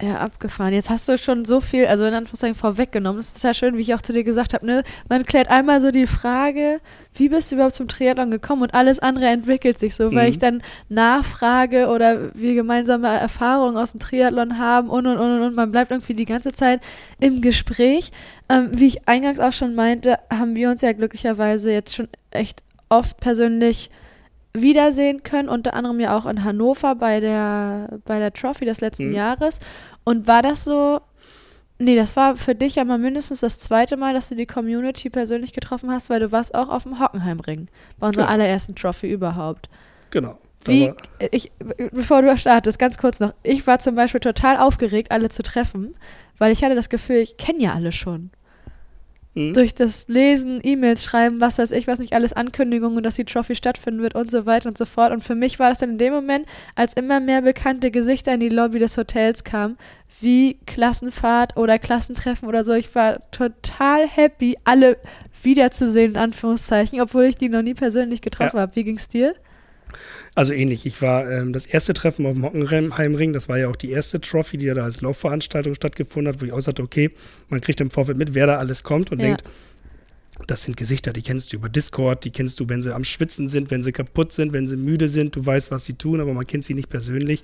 Ja, abgefahren. Jetzt hast du schon so viel, also in Anführungszeichen vorweggenommen. Das ist total schön, wie ich auch zu dir gesagt habe. Ne? Man klärt einmal so die Frage, wie bist du überhaupt zum Triathlon gekommen und alles andere entwickelt sich so, mhm. weil ich dann nachfrage oder wir gemeinsame Erfahrungen aus dem Triathlon haben und und und und. Man bleibt irgendwie die ganze Zeit im Gespräch. Ähm, wie ich eingangs auch schon meinte, haben wir uns ja glücklicherweise jetzt schon echt oft persönlich wiedersehen können, unter anderem ja auch in Hannover bei der, bei der Trophy des letzten mhm. Jahres. Und war das so, nee, das war für dich ja mal mindestens das zweite Mal, dass du die Community persönlich getroffen hast, weil du warst auch auf dem Hockenheimring, bei unserer genau. allerersten Trophy überhaupt. Genau. Wie, ich, bevor du startest, ganz kurz noch. Ich war zum Beispiel total aufgeregt, alle zu treffen, weil ich hatte das Gefühl, ich kenne ja alle schon. Mhm. Durch das Lesen, E-Mails schreiben, was weiß ich, was nicht alles Ankündigungen, dass die Trophy stattfinden wird und so weiter und so fort. Und für mich war das dann in dem Moment, als immer mehr bekannte Gesichter in die Lobby des Hotels kamen, wie Klassenfahrt oder Klassentreffen oder so. Ich war total happy, alle wiederzusehen, in Anführungszeichen, obwohl ich die noch nie persönlich getroffen ja. habe. Wie ging's dir? Also ähnlich. Ich war ähm, das erste Treffen auf dem Hockenheimring. Das war ja auch die erste Trophy, die da als Laufveranstaltung stattgefunden hat, wo ich auch sagte, okay, man kriegt im Vorfeld mit, wer da alles kommt und ja. denkt, das sind Gesichter, die kennst du über Discord, die kennst du, wenn sie am Schwitzen sind, wenn sie kaputt sind, wenn sie müde sind, du weißt, was sie tun, aber man kennt sie nicht persönlich.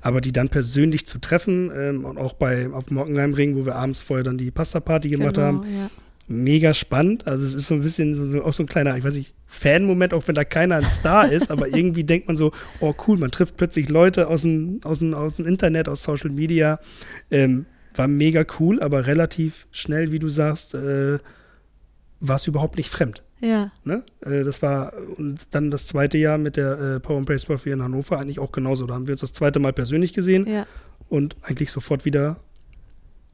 Aber die dann persönlich zu treffen ähm, und auch bei auf dem Hockenheimring, wo wir abends vorher dann die Pasta-Party gemacht genau, haben, ja mega spannend. Also es ist so ein bisschen so, auch so ein kleiner, ich weiß nicht, Fan-Moment, auch wenn da keiner ein Star ist, aber irgendwie denkt man so, oh cool, man trifft plötzlich Leute aus dem, aus dem, aus dem Internet, aus Social Media. Ähm, war mega cool, aber relativ schnell, wie du sagst, äh, war es überhaupt nicht fremd. Ja. Ne? Äh, das war, und dann das zweite Jahr mit der äh, Power and Praise Trophy in Hannover eigentlich auch genauso. Da haben wir uns das zweite Mal persönlich gesehen ja. und eigentlich sofort wieder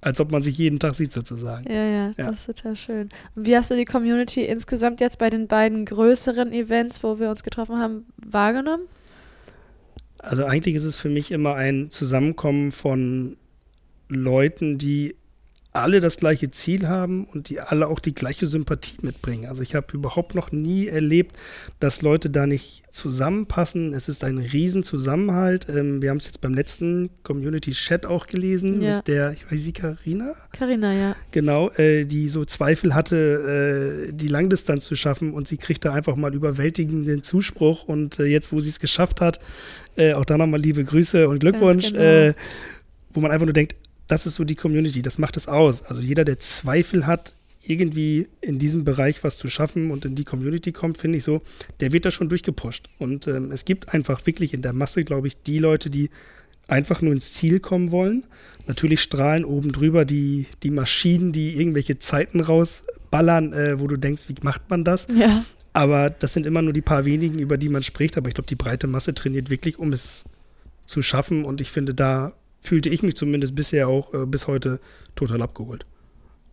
als ob man sich jeden Tag sieht sozusagen. Ja, ja, ja, das ist total schön. Und wie hast du die Community insgesamt jetzt bei den beiden größeren Events, wo wir uns getroffen haben, wahrgenommen? Also eigentlich ist es für mich immer ein Zusammenkommen von Leuten, die alle das gleiche Ziel haben und die alle auch die gleiche Sympathie mitbringen. Also ich habe überhaupt noch nie erlebt, dass Leute da nicht zusammenpassen. Es ist ein Riesenzusammenhalt. Ähm, wir haben es jetzt beim letzten Community-Chat auch gelesen ja. mit der, ich weiß sie, Karina? Karina, ja. Genau, äh, die so Zweifel hatte, äh, die Langdistanz zu schaffen und sie kriegt da einfach mal überwältigenden Zuspruch und äh, jetzt, wo sie es geschafft hat, äh, auch da nochmal liebe Grüße und Glückwunsch, genau. Äh, wo man einfach nur denkt, das ist so die Community, das macht es aus. Also jeder, der Zweifel hat, irgendwie in diesem Bereich was zu schaffen und in die Community kommt, finde ich so, der wird da schon durchgepusht. Und ähm, es gibt einfach wirklich in der Masse, glaube ich, die Leute, die einfach nur ins Ziel kommen wollen. Natürlich strahlen oben drüber die, die Maschinen, die irgendwelche Zeiten rausballern, äh, wo du denkst, wie macht man das? Ja. Aber das sind immer nur die paar wenigen, über die man spricht. Aber ich glaube, die breite Masse trainiert wirklich, um es zu schaffen. Und ich finde, da fühlte ich mich zumindest bisher auch äh, bis heute total abgeholt.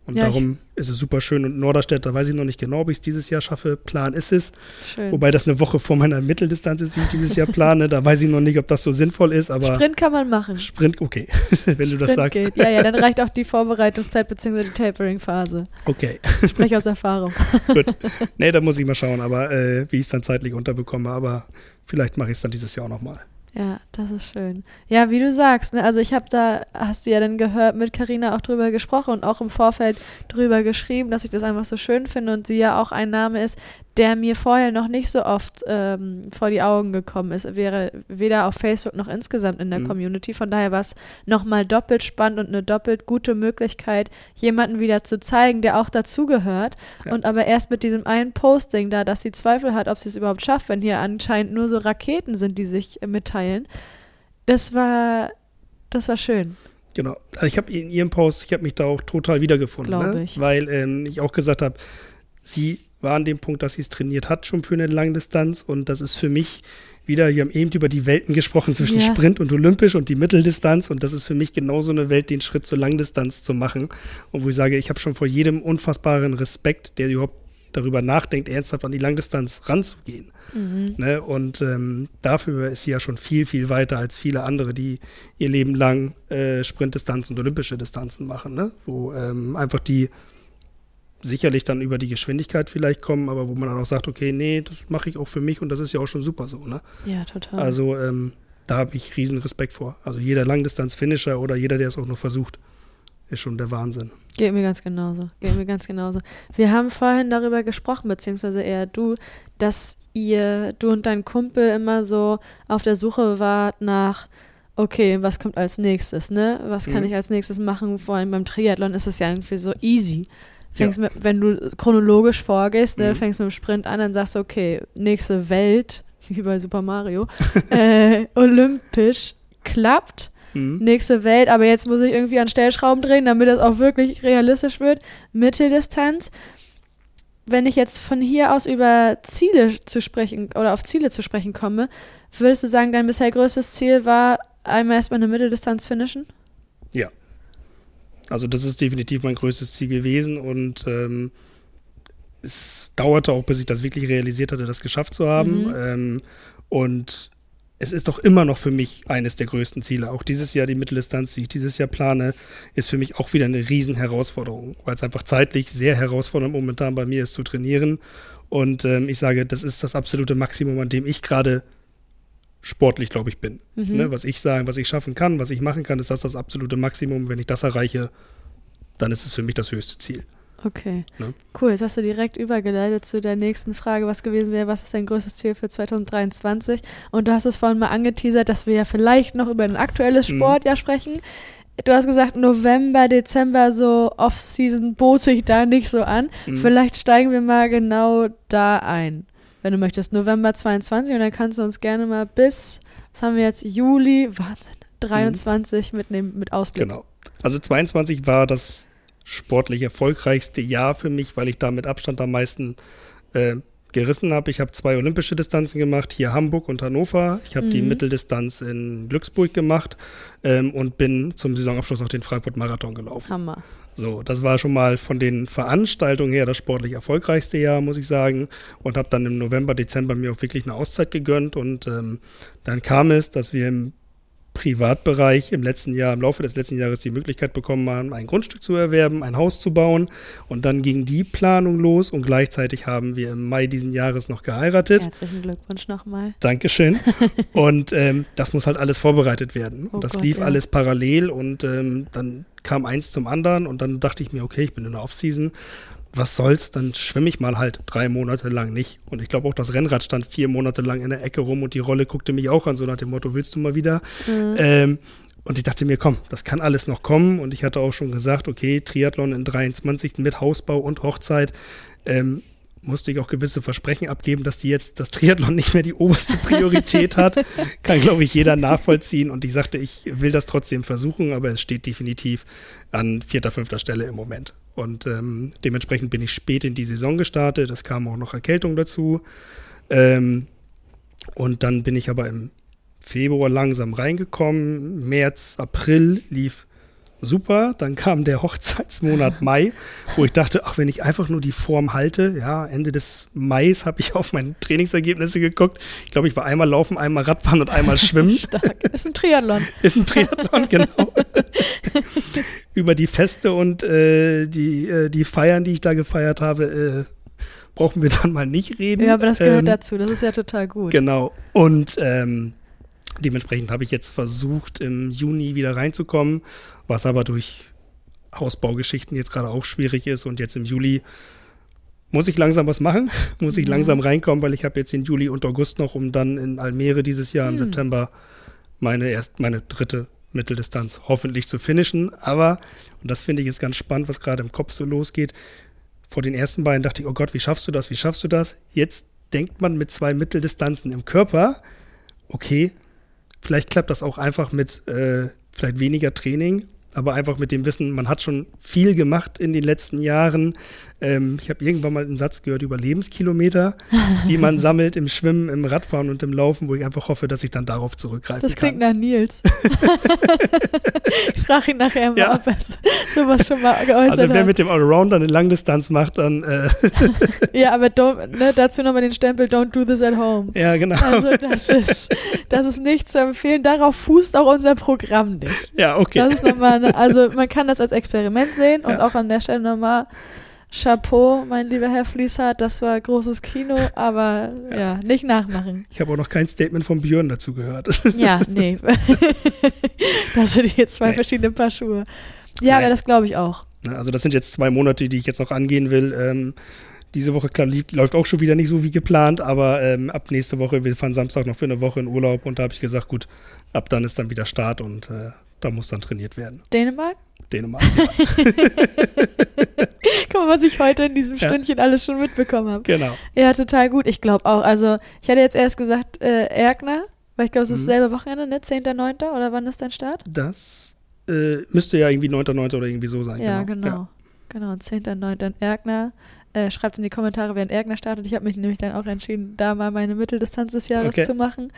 Und ja, darum ist es super schön. Und Norderstedt, da weiß ich noch nicht genau, ob ich es dieses Jahr schaffe. Plan ist es. Schön. Wobei das eine Woche vor meiner Mitteldistanz ist, die ich dieses Jahr plane. Da weiß ich noch nicht, ob das so sinnvoll ist. Aber Sprint kann man machen. Sprint, okay, wenn Sprint du das sagst. Geht. Ja, ja, dann reicht auch die Vorbereitungszeit bzw. die Tapering-Phase. Okay. Ich spreche aus Erfahrung. Gut. Nee, da muss ich mal schauen, aber äh, wie ich es dann zeitlich unterbekomme. Aber vielleicht mache ich es dann dieses Jahr auch nochmal. Ja, das ist schön. Ja, wie du sagst, ne, also ich habe da, hast du ja dann gehört, mit Karina auch drüber gesprochen und auch im Vorfeld drüber geschrieben, dass ich das einfach so schön finde und sie ja auch ein Name ist, der mir vorher noch nicht so oft ähm, vor die Augen gekommen ist. Wäre weder auf Facebook noch insgesamt in der mhm. Community. Von daher war es nochmal doppelt spannend und eine doppelt gute Möglichkeit, jemanden wieder zu zeigen, der auch dazugehört. Ja. Und aber erst mit diesem einen Posting da, dass sie Zweifel hat, ob sie es überhaupt schafft, wenn hier anscheinend nur so Raketen sind, die sich äh, mitteilen. Das war, das war schön. Genau. Also ich habe in ihrem Post, ich habe mich da auch total wiedergefunden. Ne? ich. Weil ähm, ich auch gesagt habe, sie war an dem Punkt, dass sie es trainiert hat, schon für eine Langdistanz. Und das ist für mich wieder, wir haben eben über die Welten gesprochen zwischen ja. Sprint und Olympisch und die Mitteldistanz. Und das ist für mich genauso eine Welt, den Schritt zur Langdistanz zu machen. Und wo ich sage, ich habe schon vor jedem unfassbaren Respekt, der überhaupt darüber nachdenkt, ernsthaft an die Langdistanz ranzugehen. Mhm. Ne? Und ähm, dafür ist sie ja schon viel, viel weiter als viele andere, die ihr Leben lang äh, Sprintdistanzen und olympische Distanzen machen, ne? wo ähm, einfach die sicherlich dann über die Geschwindigkeit vielleicht kommen, aber wo man dann auch sagt, okay, nee, das mache ich auch für mich und das ist ja auch schon super so, ne? Ja, total. Also ähm, da habe ich riesen Respekt vor. Also jeder Langdistanz-Finisher oder jeder, der es auch nur versucht, ist schon der Wahnsinn. Geht mir ganz genauso. Geht mir ganz genauso. Wir haben vorhin darüber gesprochen, beziehungsweise eher du, dass ihr, du und dein Kumpel immer so auf der Suche wart nach okay, was kommt als nächstes, ne? Was kann mhm. ich als nächstes machen? Vor allem beim Triathlon ist es ja irgendwie so easy. Fängst ja. mit, wenn du chronologisch vorgehst, ne, mhm. fängst mit dem Sprint an, dann sagst du, okay, nächste Welt, wie bei Super Mario, äh, olympisch klappt. Mhm. Nächste Welt, aber jetzt muss ich irgendwie an Stellschrauben drehen, damit das auch wirklich realistisch wird. Mitteldistanz. Wenn ich jetzt von hier aus über Ziele zu sprechen oder auf Ziele zu sprechen komme, würdest du sagen, dein bisher größtes Ziel war, einmal erstmal eine Mitteldistanz finishen? Ja. Also das ist definitiv mein größtes Ziel gewesen und ähm, es dauerte auch, bis ich das wirklich realisiert hatte, das geschafft zu haben. Mhm. Ähm, und es ist doch immer noch für mich eines der größten Ziele. Auch dieses Jahr die Mitteldistanz, die ich dieses Jahr plane, ist für mich auch wieder eine Riesenherausforderung, weil es einfach zeitlich sehr herausfordernd momentan bei mir ist zu trainieren. Und ähm, ich sage, das ist das absolute Maximum, an dem ich gerade sportlich, glaube ich, bin. Mhm. Ne, was ich sagen, was ich schaffen kann, was ich machen kann, ist das das absolute Maximum. Wenn ich das erreiche, dann ist es für mich das höchste Ziel. Okay. Ne? Cool, jetzt hast du direkt übergeleitet zu der nächsten Frage, was gewesen wäre, was ist dein größtes Ziel für 2023? Und du hast es vorhin mal angeteasert, dass wir ja vielleicht noch über ein aktuelles. Sportjahr mhm. sprechen. Du hast gesagt, November, Dezember, so Off-Season bot sich da nicht so an. Mhm. Vielleicht steigen wir mal genau da ein wenn du möchtest, November 22 und dann kannst du uns gerne mal bis, was haben wir jetzt, Juli, Wahnsinn, 23 mhm. mitnehmen, mit Ausblick. Genau. Also 22 war das sportlich erfolgreichste Jahr für mich, weil ich da mit Abstand am meisten äh, gerissen habe. Ich habe zwei olympische Distanzen gemacht, hier Hamburg und Hannover. Ich habe mhm. die Mitteldistanz in Glücksburg gemacht ähm, und bin zum Saisonabschluss auch den Frankfurt-Marathon gelaufen. Hammer. So, das war schon mal von den Veranstaltungen her das sportlich erfolgreichste Jahr, muss ich sagen. Und habe dann im November, Dezember mir auch wirklich eine Auszeit gegönnt. Und ähm, dann kam es, dass wir im Privatbereich im letzten Jahr, im Laufe des letzten Jahres die Möglichkeit bekommen haben, ein Grundstück zu erwerben, ein Haus zu bauen. Und dann ging die Planung los und gleichzeitig haben wir im Mai diesen Jahres noch geheiratet. Herzlichen Glückwunsch nochmal. Dankeschön. und ähm, das muss halt alles vorbereitet werden. Oh und das Gott, lief ja. alles parallel und ähm, dann kam eins zum anderen und dann dachte ich mir, okay, ich bin in der Offseason was soll's, dann schwimme ich mal halt drei Monate lang nicht. Und ich glaube auch, das Rennrad stand vier Monate lang in der Ecke rum und die Rolle guckte mich auch an, so nach dem Motto, willst du mal wieder? Mhm. Ähm, und ich dachte mir, komm, das kann alles noch kommen. Und ich hatte auch schon gesagt, okay, Triathlon in 23 mit Hausbau und Hochzeit. Ähm, musste ich auch gewisse Versprechen abgeben, dass die jetzt das Triathlon nicht mehr die oberste Priorität hat. Kann, glaube ich, jeder nachvollziehen. Und ich sagte, ich will das trotzdem versuchen, aber es steht definitiv an vierter, fünfter Stelle im Moment. Und ähm, dementsprechend bin ich spät in die Saison gestartet. Es kam auch noch Erkältung dazu. Ähm, und dann bin ich aber im Februar langsam reingekommen. März, April lief super. Dann kam der Hochzeitsmonat Mai, wo ich dachte, ach, wenn ich einfach nur die Form halte, ja, Ende des Mais habe ich auf meine Trainingsergebnisse geguckt. Ich glaube, ich war einmal laufen, einmal Radfahren und einmal schwimmen. Stark. Ist ein Triathlon. Ist ein Triathlon, genau. Über die Feste und äh, die, äh, die Feiern, die ich da gefeiert habe, äh, brauchen wir dann mal nicht reden. Ja, aber das gehört ähm, dazu. Das ist ja total gut. Genau. Und ähm, dementsprechend habe ich jetzt versucht, im Juni wieder reinzukommen was aber durch Hausbaugeschichten jetzt gerade auch schwierig ist. Und jetzt im Juli muss ich langsam was machen, muss ich ja. langsam reinkommen, weil ich habe jetzt den Juli und August noch, um dann in Almere dieses Jahr hm. im September meine erst meine dritte Mitteldistanz hoffentlich zu finishen. Aber, und das finde ich jetzt ganz spannend, was gerade im Kopf so losgeht, vor den ersten beiden dachte ich, oh Gott, wie schaffst du das, wie schaffst du das? Jetzt denkt man mit zwei Mitteldistanzen im Körper, okay, vielleicht klappt das auch einfach mit äh, vielleicht weniger Training aber einfach mit dem Wissen, man hat schon viel gemacht in den letzten Jahren. Ähm, ich habe irgendwann mal einen Satz gehört über Lebenskilometer, die man sammelt im Schwimmen, im Radfahren und im Laufen, wo ich einfach hoffe, dass ich dann darauf zurückgreifen kann. Das klingt nach Nils. ich frage ihn nachher mal, ja. ob er sowas schon mal geäußert hat. Also wer hat. mit dem Allrounder eine Langdistanz macht, dann äh Ja, aber ne, dazu nochmal den Stempel, don't do this at home. Ja, genau. Also das ist, das ist nicht zu empfehlen. Darauf fußt auch unser Programm nicht. Ja, okay. Das ist nochmal, eine, also man kann das als Experiment sehen und ja. auch an der Stelle nochmal Chapeau, mein lieber Herr Fließhardt, das war großes Kino, aber ja, ja nicht nachmachen. Ich habe auch noch kein Statement von Björn dazu gehört. Ja, nee. das sind jetzt zwei nee. verschiedene Paar Schuhe. Ja, aber das glaube ich auch. Also das sind jetzt zwei Monate, die ich jetzt noch angehen will. Ähm, diese Woche klar, läuft auch schon wieder nicht so wie geplant, aber ähm, ab nächste Woche, wir fahren Samstag noch für eine Woche in Urlaub und da habe ich gesagt, gut, ab dann ist dann wieder Start und äh, da muss dann trainiert werden. Dänemark? Dänemark. Ja. Guck mal, was ich heute in diesem Stündchen ja. alles schon mitbekommen habe. Genau. Ja, total gut. Ich glaube auch. Also, ich hatte jetzt erst gesagt, äh, Erkner, weil ich glaube, es ist mhm. dasselbe Wochenende, ne? 10.9. oder wann ist dein Start? Das äh, müsste ja irgendwie 9.9. oder irgendwie so sein. Ja, genau. Genau, genau 10.9. Erkner. Äh, schreibt in die Kommentare, wer in Erkner startet. Ich habe mich nämlich dann auch entschieden, da mal meine Mitteldistanz des Jahres okay. zu machen.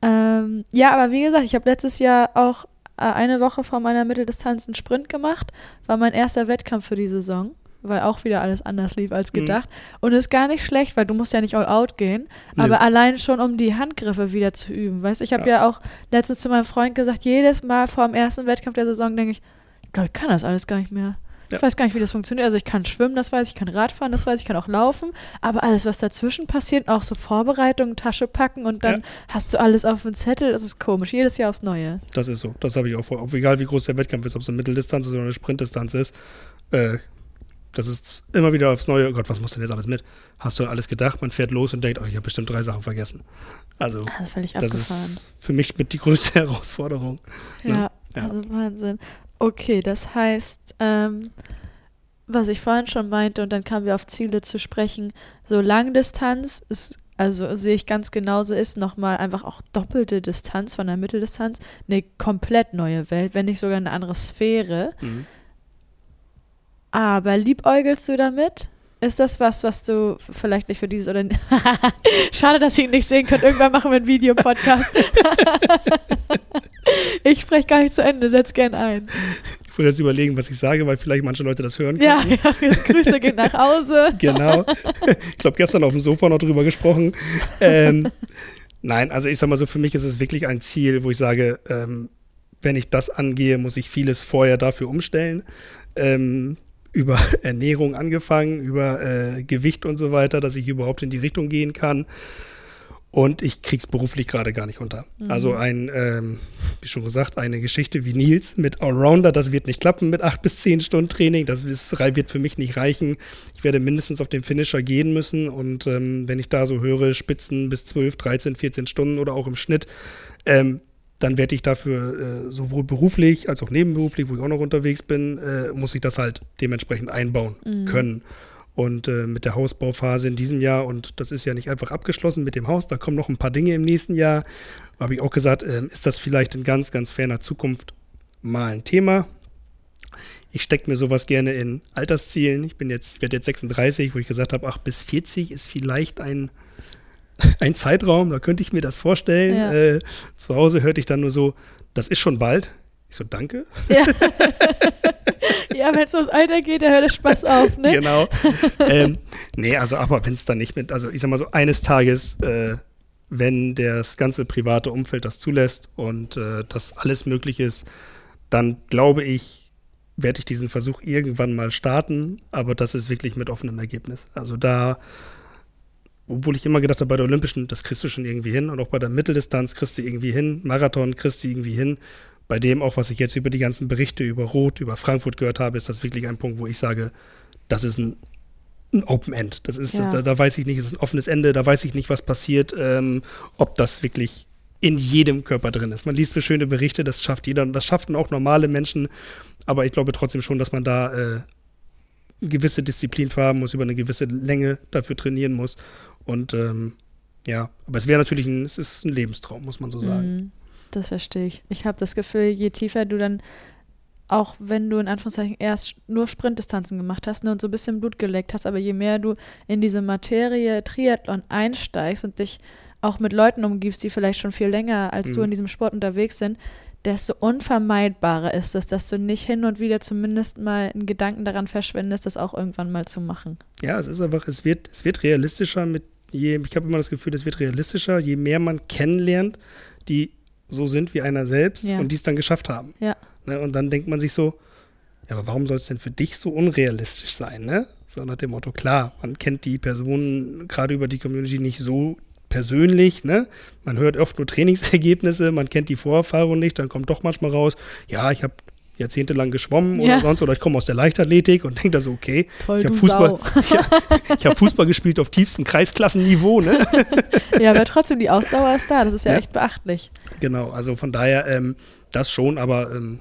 Ähm, ja, aber wie gesagt, ich habe letztes Jahr auch eine Woche vor meiner Mitteldistanz einen Sprint gemacht. War mein erster Wettkampf für die Saison, weil auch wieder alles anders lief als mhm. gedacht. Mhm. Und ist gar nicht schlecht, weil du musst ja nicht all out gehen, nee. aber allein schon, um die Handgriffe wieder zu üben. Weißt ich habe ja. ja auch letztens zu meinem Freund gesagt, jedes Mal vor dem ersten Wettkampf der Saison denke ich, ich glaube, ich kann das alles gar nicht mehr. Ja. Ich weiß gar nicht, wie das funktioniert. Also ich kann schwimmen, das weiß ich, ich kann Radfahren, das weiß ich, ich kann auch laufen. Aber alles, was dazwischen passiert, auch so Vorbereitungen, Tasche packen und dann ja. hast du alles auf dem Zettel, das ist komisch. Jedes Jahr aufs Neue. Das ist so. Das habe ich auch vor. Egal wie groß der Wettkampf ist, ob es eine Mitteldistanz ist oder eine Sprintdistanz ist. Äh, das ist immer wieder aufs Neue. Oh Gott, was muss denn jetzt alles mit? Hast du alles gedacht? Man fährt los und denkt, oh, ich habe bestimmt drei Sachen vergessen. Also, also das ist für mich mit die größte Herausforderung. Ja, ne? ja, also Wahnsinn. Okay, das heißt, ähm, was ich vorhin schon meinte, und dann kamen wir auf Ziele zu sprechen, so Langdistanz ist, also sehe ich ganz genauso, ist nochmal einfach auch doppelte Distanz von der Mitteldistanz, eine komplett neue Welt, wenn nicht sogar eine andere Sphäre. Mhm. Aber liebäugelst du damit? Ist das was, was du vielleicht nicht für dieses oder. Schade, dass ihr ihn nicht sehen könnt. Irgendwann machen wir einen Videopodcast. ich spreche gar nicht zu Ende, setz gern ein. Ich wollte jetzt überlegen, was ich sage, weil vielleicht manche Leute das hören können. Ja, ja Grüße gehen nach Hause. genau. Ich glaube, gestern auf dem Sofa noch drüber gesprochen. Ähm, nein, also ich sag mal so, für mich ist es wirklich ein Ziel, wo ich sage, ähm, wenn ich das angehe, muss ich vieles vorher dafür umstellen. Ähm, über Ernährung angefangen, über äh, Gewicht und so weiter, dass ich überhaupt in die Richtung gehen kann. Und ich krieg's beruflich gerade gar nicht unter. Mhm. Also ein, ähm, wie schon gesagt, eine Geschichte wie Nils mit Allrounder, das wird nicht klappen mit acht bis zehn Stunden Training. Das ist, wird für mich nicht reichen. Ich werde mindestens auf den Finisher gehen müssen. Und ähm, wenn ich da so höre, Spitzen bis 12, 13, 14 Stunden oder auch im Schnitt, ähm, dann werde ich dafür äh, sowohl beruflich als auch nebenberuflich, wo ich auch noch unterwegs bin, äh, muss ich das halt dementsprechend einbauen mhm. können. Und äh, mit der Hausbauphase in diesem Jahr, und das ist ja nicht einfach abgeschlossen mit dem Haus, da kommen noch ein paar Dinge im nächsten Jahr, habe ich auch gesagt, ähm, ist das vielleicht in ganz, ganz ferner Zukunft mal ein Thema. Ich stecke mir sowas gerne in Alterszielen. Ich bin jetzt, werde jetzt 36, wo ich gesagt habe, ach, bis 40 ist vielleicht ein ein Zeitraum, da könnte ich mir das vorstellen. Ja. Äh, zu Hause hörte ich dann nur so, das ist schon bald. Ich so, danke. Ja, ja wenn es ums Alter geht, dann hört der Spaß auf, ne? Genau. ähm, nee, also aber wenn es dann nicht mit, also ich sag mal so, eines Tages, äh, wenn das ganze private Umfeld das zulässt und äh, das alles möglich ist, dann glaube ich, werde ich diesen Versuch irgendwann mal starten, aber das ist wirklich mit offenem Ergebnis. Also da, obwohl ich immer gedacht habe, bei der Olympischen, das kriegst du schon irgendwie hin und auch bei der Mitteldistanz kriegst du irgendwie hin, Marathon kriegst du irgendwie hin. Bei dem auch, was ich jetzt über die ganzen Berichte über Rot, über Frankfurt gehört habe, ist das wirklich ein Punkt, wo ich sage, das ist ein, ein Open End. Das ist, ja. das, da, da, weiß ich nicht, es ist ein offenes Ende, da weiß ich nicht, was passiert, ähm, ob das wirklich in jedem Körper drin ist. Man liest so schöne Berichte, das schafft jeder und das schaffen auch normale Menschen. Aber ich glaube trotzdem schon, dass man da äh, eine gewisse Disziplin haben muss, über eine gewisse Länge dafür trainieren muss. Und ähm, ja, aber es wäre natürlich ein, es ist ein Lebenstraum, muss man so sagen. Mhm. Das verstehe ich. Ich habe das Gefühl, je tiefer du dann, auch wenn du in Anführungszeichen erst nur Sprintdistanzen gemacht hast ne, und so ein bisschen Blut geleckt hast, aber je mehr du in diese Materie Triathlon einsteigst und dich auch mit Leuten umgibst, die vielleicht schon viel länger als mhm. du in diesem Sport unterwegs sind, desto unvermeidbarer ist es, dass du nicht hin und wieder zumindest mal einen Gedanken daran verschwendest, das auch irgendwann mal zu machen. Ja, es ist einfach, es wird, es wird realistischer mit je, ich habe immer das Gefühl, es wird realistischer, je mehr man kennenlernt, die so sind wie einer selbst ja. und die es dann geschafft haben. Ja. Ne, und dann denkt man sich so, ja, aber warum soll es denn für dich so unrealistisch sein, ne? So nach dem Motto, klar, man kennt die Personen gerade über die Community nicht so persönlich, ne? Man hört oft nur Trainingsergebnisse, man kennt die Vorerfahrung nicht, dann kommt doch manchmal raus, ja, ich habe jahrzehntelang geschwommen ja. oder sonst oder ich komme aus der Leichtathletik und denke da so, okay, Toll, ich habe Fußball, ja, ich hab Fußball gespielt auf tiefstem Kreisklassenniveau, ne? ja, aber trotzdem, die Ausdauer ist da, das ist ja, ja. echt beachtlich. Genau, also von daher ähm, das schon, aber ähm,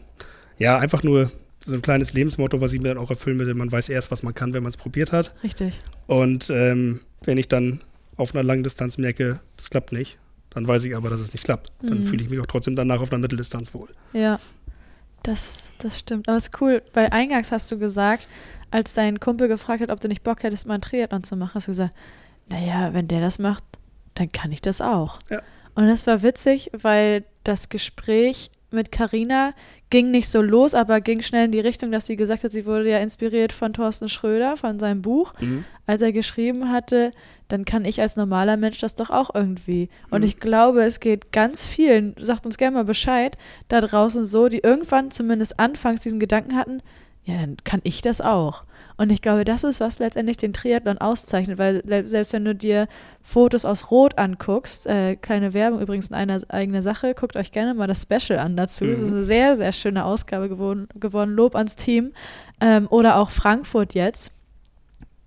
ja, einfach nur so ein kleines Lebensmotto, was ich mir dann auch erfüllen will, man weiß erst, was man kann, wenn man es probiert hat. Richtig. Und ähm, wenn ich dann auf einer langen Distanz merke, das klappt nicht, dann weiß ich aber, dass es nicht klappt. Dann mhm. fühle ich mich auch trotzdem danach auf einer Mitteldistanz wohl. Ja, das, das stimmt. Aber es ist cool. Bei Eingangs hast du gesagt, als dein Kumpel gefragt hat, ob du nicht Bock hättest, mal ein Triathlon zu machen, hast du gesagt, naja, wenn der das macht, dann kann ich das auch. Ja. Und das war witzig, weil das Gespräch mit Carina ging nicht so los, aber ging schnell in die Richtung, dass sie gesagt hat, sie wurde ja inspiriert von Thorsten Schröder, von seinem Buch, mhm. als er geschrieben hatte, dann kann ich als normaler Mensch das doch auch irgendwie. Und mhm. ich glaube, es geht ganz vielen, sagt uns gerne mal Bescheid, da draußen so, die irgendwann zumindest anfangs diesen Gedanken hatten, ja, dann kann ich das auch. Und ich glaube, das ist, was letztendlich den Triathlon auszeichnet, weil selbst wenn du dir Fotos aus Rot anguckst, äh, kleine Werbung übrigens in einer eigenen Sache, guckt euch gerne mal das Special an dazu. Mhm. Das ist eine sehr, sehr schöne Ausgabe geworden. geworden. Lob ans Team. Ähm, oder auch Frankfurt jetzt.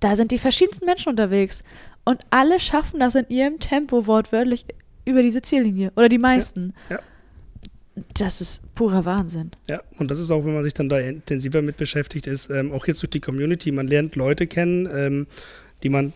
Da sind die verschiedensten Menschen unterwegs. Und alle schaffen das in ihrem Tempo wortwörtlich über diese Ziellinie. Oder die meisten. Ja. ja. Das ist purer Wahnsinn. Ja, und das ist auch, wenn man sich dann da intensiver mit beschäftigt, ist ähm, auch jetzt durch die Community, man lernt Leute kennen, ähm, die man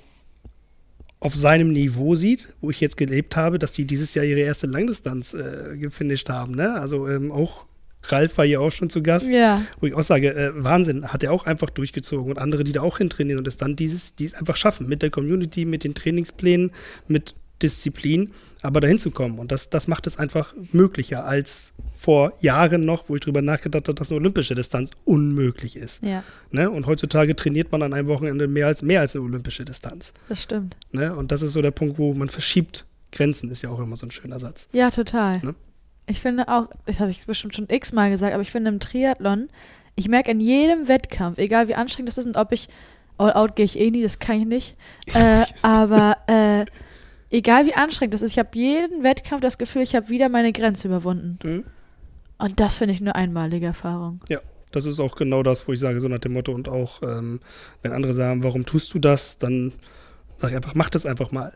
auf seinem Niveau sieht, wo ich jetzt gelebt habe, dass die dieses Jahr ihre erste Langdistanz äh, gefinisht haben. Ne? Also ähm, auch Ralf war hier auch schon zu Gast, ja. wo ich auch sage, äh, Wahnsinn, hat er auch einfach durchgezogen und andere, die da auch hintrainieren und es dann dieses, die einfach schaffen, mit der Community, mit den Trainingsplänen, mit Disziplin, aber dahin zu kommen. Und das, das macht es einfach möglicher als vor Jahren noch, wo ich drüber nachgedacht habe, dass eine olympische Distanz unmöglich ist. Ja. Ne? Und heutzutage trainiert man an einem Wochenende mehr als, mehr als eine olympische Distanz. Das stimmt. Ne? Und das ist so der Punkt, wo man verschiebt Grenzen, ist ja auch immer so ein schöner Satz. Ja, total. Ne? Ich finde auch, das habe ich bestimmt schon x-mal gesagt, aber ich finde im Triathlon, ich merke in jedem Wettkampf, egal wie anstrengend das ist und ob ich, all out gehe ich eh nie, das kann ich nicht, äh, aber äh, egal wie anstrengend das ist, ich habe jeden Wettkampf das Gefühl, ich habe wieder meine Grenze überwunden. Mhm. Und das finde ich eine einmalige Erfahrung. Ja, das ist auch genau das, wo ich sage, so nach dem Motto und auch, ähm, wenn andere sagen, warum tust du das, dann sage ich einfach, mach das einfach mal.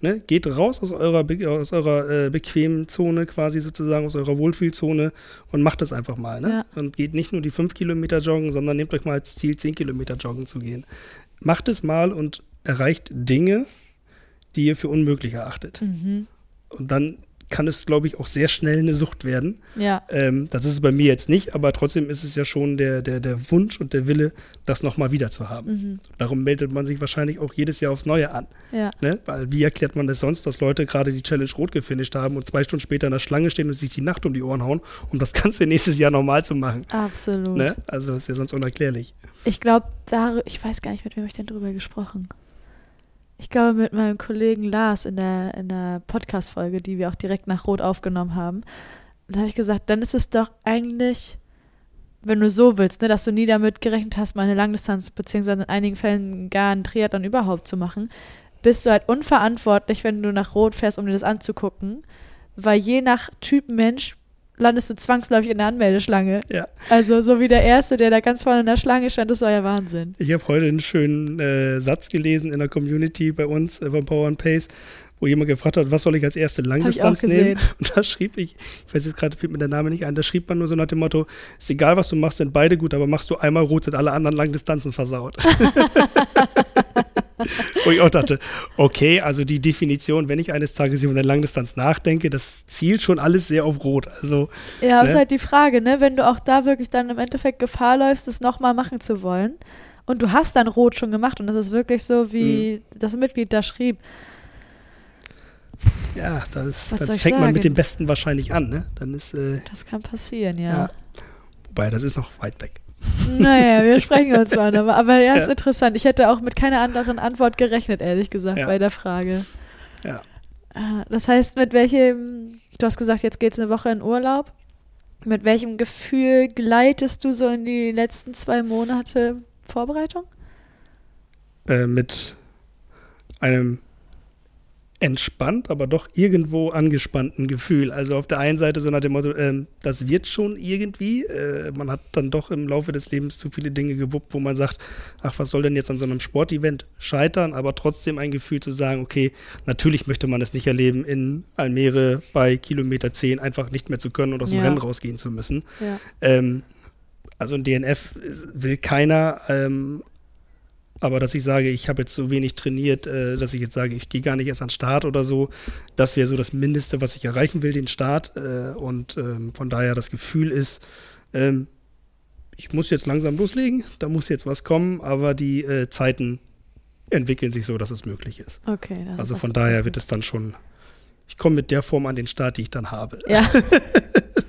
Ne? Geht raus aus eurer, aus eurer äh, bequemen Zone quasi sozusagen, aus eurer Wohlfühlzone und macht das einfach mal. Ne? Ja. Und geht nicht nur die fünf Kilometer joggen, sondern nehmt euch mal als Ziel, zehn Kilometer joggen zu gehen. Macht es mal und erreicht Dinge, die ihr für unmöglich erachtet. Mhm. Und dann kann es, glaube ich, auch sehr schnell eine Sucht werden. Ja. Ähm, das ist es bei mir jetzt nicht, aber trotzdem ist es ja schon der, der, der Wunsch und der Wille, das nochmal wieder zu haben. Mhm. Darum meldet man sich wahrscheinlich auch jedes Jahr aufs Neue an. Ja. Ne? Weil wie erklärt man das sonst, dass Leute gerade die Challenge rot gefinisht haben und zwei Stunden später in der Schlange stehen und sich die Nacht um die Ohren hauen, um das Ganze nächstes Jahr nochmal zu machen? Absolut. Ne? Also das ist ja sonst unerklärlich. Ich glaube, ich weiß gar nicht, mit wem ich denn drüber gesprochen ich glaube, mit meinem Kollegen Lars in der, in der Podcast-Folge, die wir auch direkt nach Rot aufgenommen haben. Da habe ich gesagt, dann ist es doch eigentlich, wenn du so willst, ne, dass du nie damit gerechnet hast, mal eine Langdistanz, beziehungsweise in einigen Fällen gar einen Triathlon überhaupt zu machen, bist du halt unverantwortlich, wenn du nach Rot fährst, um dir das anzugucken. Weil je nach Typ Mensch landest du zwangsläufig in der Anmeldeschlange. Ja. Also so wie der Erste, der da ganz vorne in der Schlange stand, das war ja Wahnsinn. Ich habe heute einen schönen äh, Satz gelesen in der Community bei uns äh, beim Power and Pace, wo jemand gefragt hat, was soll ich als erste Langdistanz nehmen? Und da schrieb ich, ich weiß jetzt gerade, fällt mir der Name nicht ein, da schrieb man nur so nach dem Motto, ist egal, was du machst, sind beide gut, aber machst du einmal rot, sind alle anderen Langdistanzen versaut. Wo ich auch dachte, okay, also die Definition, wenn ich eines Tages über eine Langdistanz nachdenke, das zielt schon alles sehr auf Rot. Also, ja, aber ne? ist halt die Frage, ne, wenn du auch da wirklich dann im Endeffekt Gefahr läufst, das nochmal machen zu wollen und du hast dann Rot schon gemacht und das ist wirklich so, wie mhm. das Mitglied da schrieb. Ja, das, dann fängt sagen? man mit dem Besten wahrscheinlich an, ne? Dann ist, äh, das kann passieren, ja. ja. Wobei, das ist noch weit weg. Naja, wir sprechen uns mal. Aber, aber ja, ist ja. interessant. Ich hätte auch mit keiner anderen Antwort gerechnet, ehrlich gesagt, ja. bei der Frage. Ja. Ah, das heißt, mit welchem, du hast gesagt, jetzt geht es eine Woche in Urlaub. Mit welchem Gefühl gleitest du so in die letzten zwei Monate Vorbereitung? Äh, mit einem entspannt, aber doch irgendwo angespannten Gefühl. Also auf der einen Seite so nach dem Motto, äh, das wird schon irgendwie. Äh, man hat dann doch im Laufe des Lebens zu viele Dinge gewuppt, wo man sagt, ach, was soll denn jetzt an so einem Sportevent scheitern, aber trotzdem ein Gefühl zu sagen, okay, natürlich möchte man es nicht erleben, in Almere bei Kilometer 10 einfach nicht mehr zu können und aus dem ja. Rennen rausgehen zu müssen. Ja. Ähm, also ein DNF will keiner, ähm, aber dass ich sage, ich habe jetzt so wenig trainiert, äh, dass ich jetzt sage, ich gehe gar nicht erst an den Start oder so, das wäre so das Mindeste, was ich erreichen will, den Start. Äh, und ähm, von daher das Gefühl ist, ähm, ich muss jetzt langsam loslegen, da muss jetzt was kommen, aber die äh, Zeiten entwickeln sich so, dass es möglich ist. Okay. also von daher wird es dann schon, ich komme mit der Form an den Start, die ich dann habe. Ja.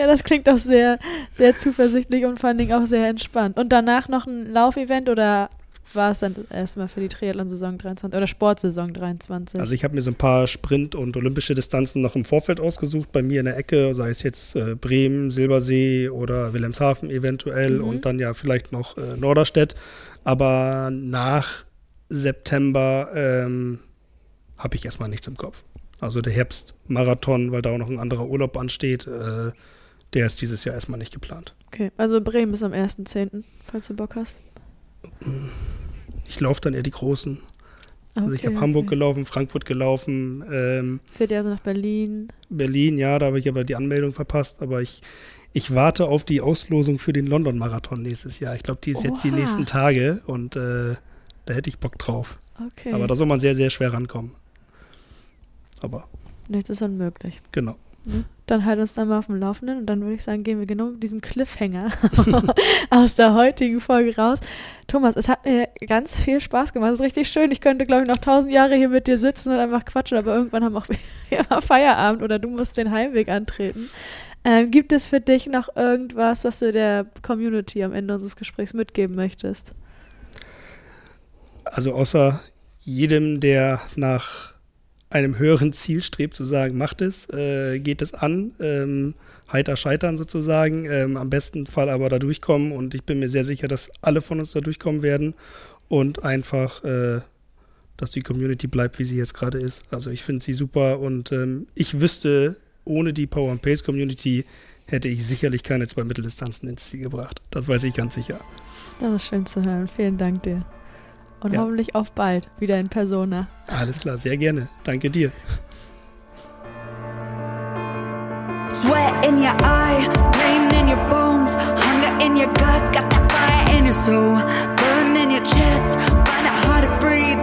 Ja, das klingt doch sehr, sehr zuversichtlich und vor allen Dingen auch sehr entspannt. Und danach noch ein Laufevent oder war es dann erstmal für die Triathlon-Saison 23 oder Sportsaison 23? Also ich habe mir so ein paar Sprint- und olympische Distanzen noch im Vorfeld ausgesucht, bei mir in der Ecke, sei es jetzt äh, Bremen, Silbersee oder Wilhelmshaven eventuell mhm. und dann ja vielleicht noch äh, Norderstedt. Aber nach September ähm, habe ich erstmal nichts im Kopf. Also der Herbstmarathon, weil da auch noch ein anderer Urlaub ansteht, äh, der ist dieses Jahr erstmal nicht geplant. Okay, also Bremen ist am 1.10., falls du Bock hast. Ich laufe dann eher die großen. Okay, also ich habe okay. Hamburg gelaufen, Frankfurt gelaufen. Ähm, Fährt ihr also nach Berlin? Berlin, ja, da habe ich aber die Anmeldung verpasst. Aber ich, ich warte auf die Auslosung für den London-Marathon nächstes Jahr. Ich glaube, die ist Oha. jetzt die nächsten Tage und äh, da hätte ich Bock drauf. Okay. Aber da soll man sehr, sehr schwer rankommen. Aber. Nichts ist unmöglich. Genau. Dann halt uns dann mal auf dem Laufenden und dann würde ich sagen, gehen wir genau mit diesem Cliffhanger aus der heutigen Folge raus. Thomas, es hat mir ganz viel Spaß gemacht. Es ist richtig schön. Ich könnte, glaube ich, noch tausend Jahre hier mit dir sitzen und einfach quatschen, aber irgendwann haben auch wir mal Feierabend oder du musst den Heimweg antreten. Ähm, gibt es für dich noch irgendwas, was du der Community am Ende unseres Gesprächs mitgeben möchtest? Also außer jedem, der nach einem höheren Ziel strebt, zu sagen, macht es, äh, geht es an, ähm, heiter scheitern sozusagen, ähm, am besten Fall aber da durchkommen und ich bin mir sehr sicher, dass alle von uns da durchkommen werden und einfach, äh, dass die Community bleibt, wie sie jetzt gerade ist. Also ich finde sie super und ähm, ich wüsste, ohne die Power and Pace Community hätte ich sicherlich keine zwei Mitteldistanzen ins Ziel gebracht. Das weiß ich ganz sicher. Das ist schön zu hören. Vielen Dank dir. Und ja. hoffentlich auf bald wieder in Persona. Alles klar, sehr gerne. Danke dir. Sweat in your eye, pain in your bones, hunger in your gut, got that fire in your soul, burn in your chest, find it hard to breathe,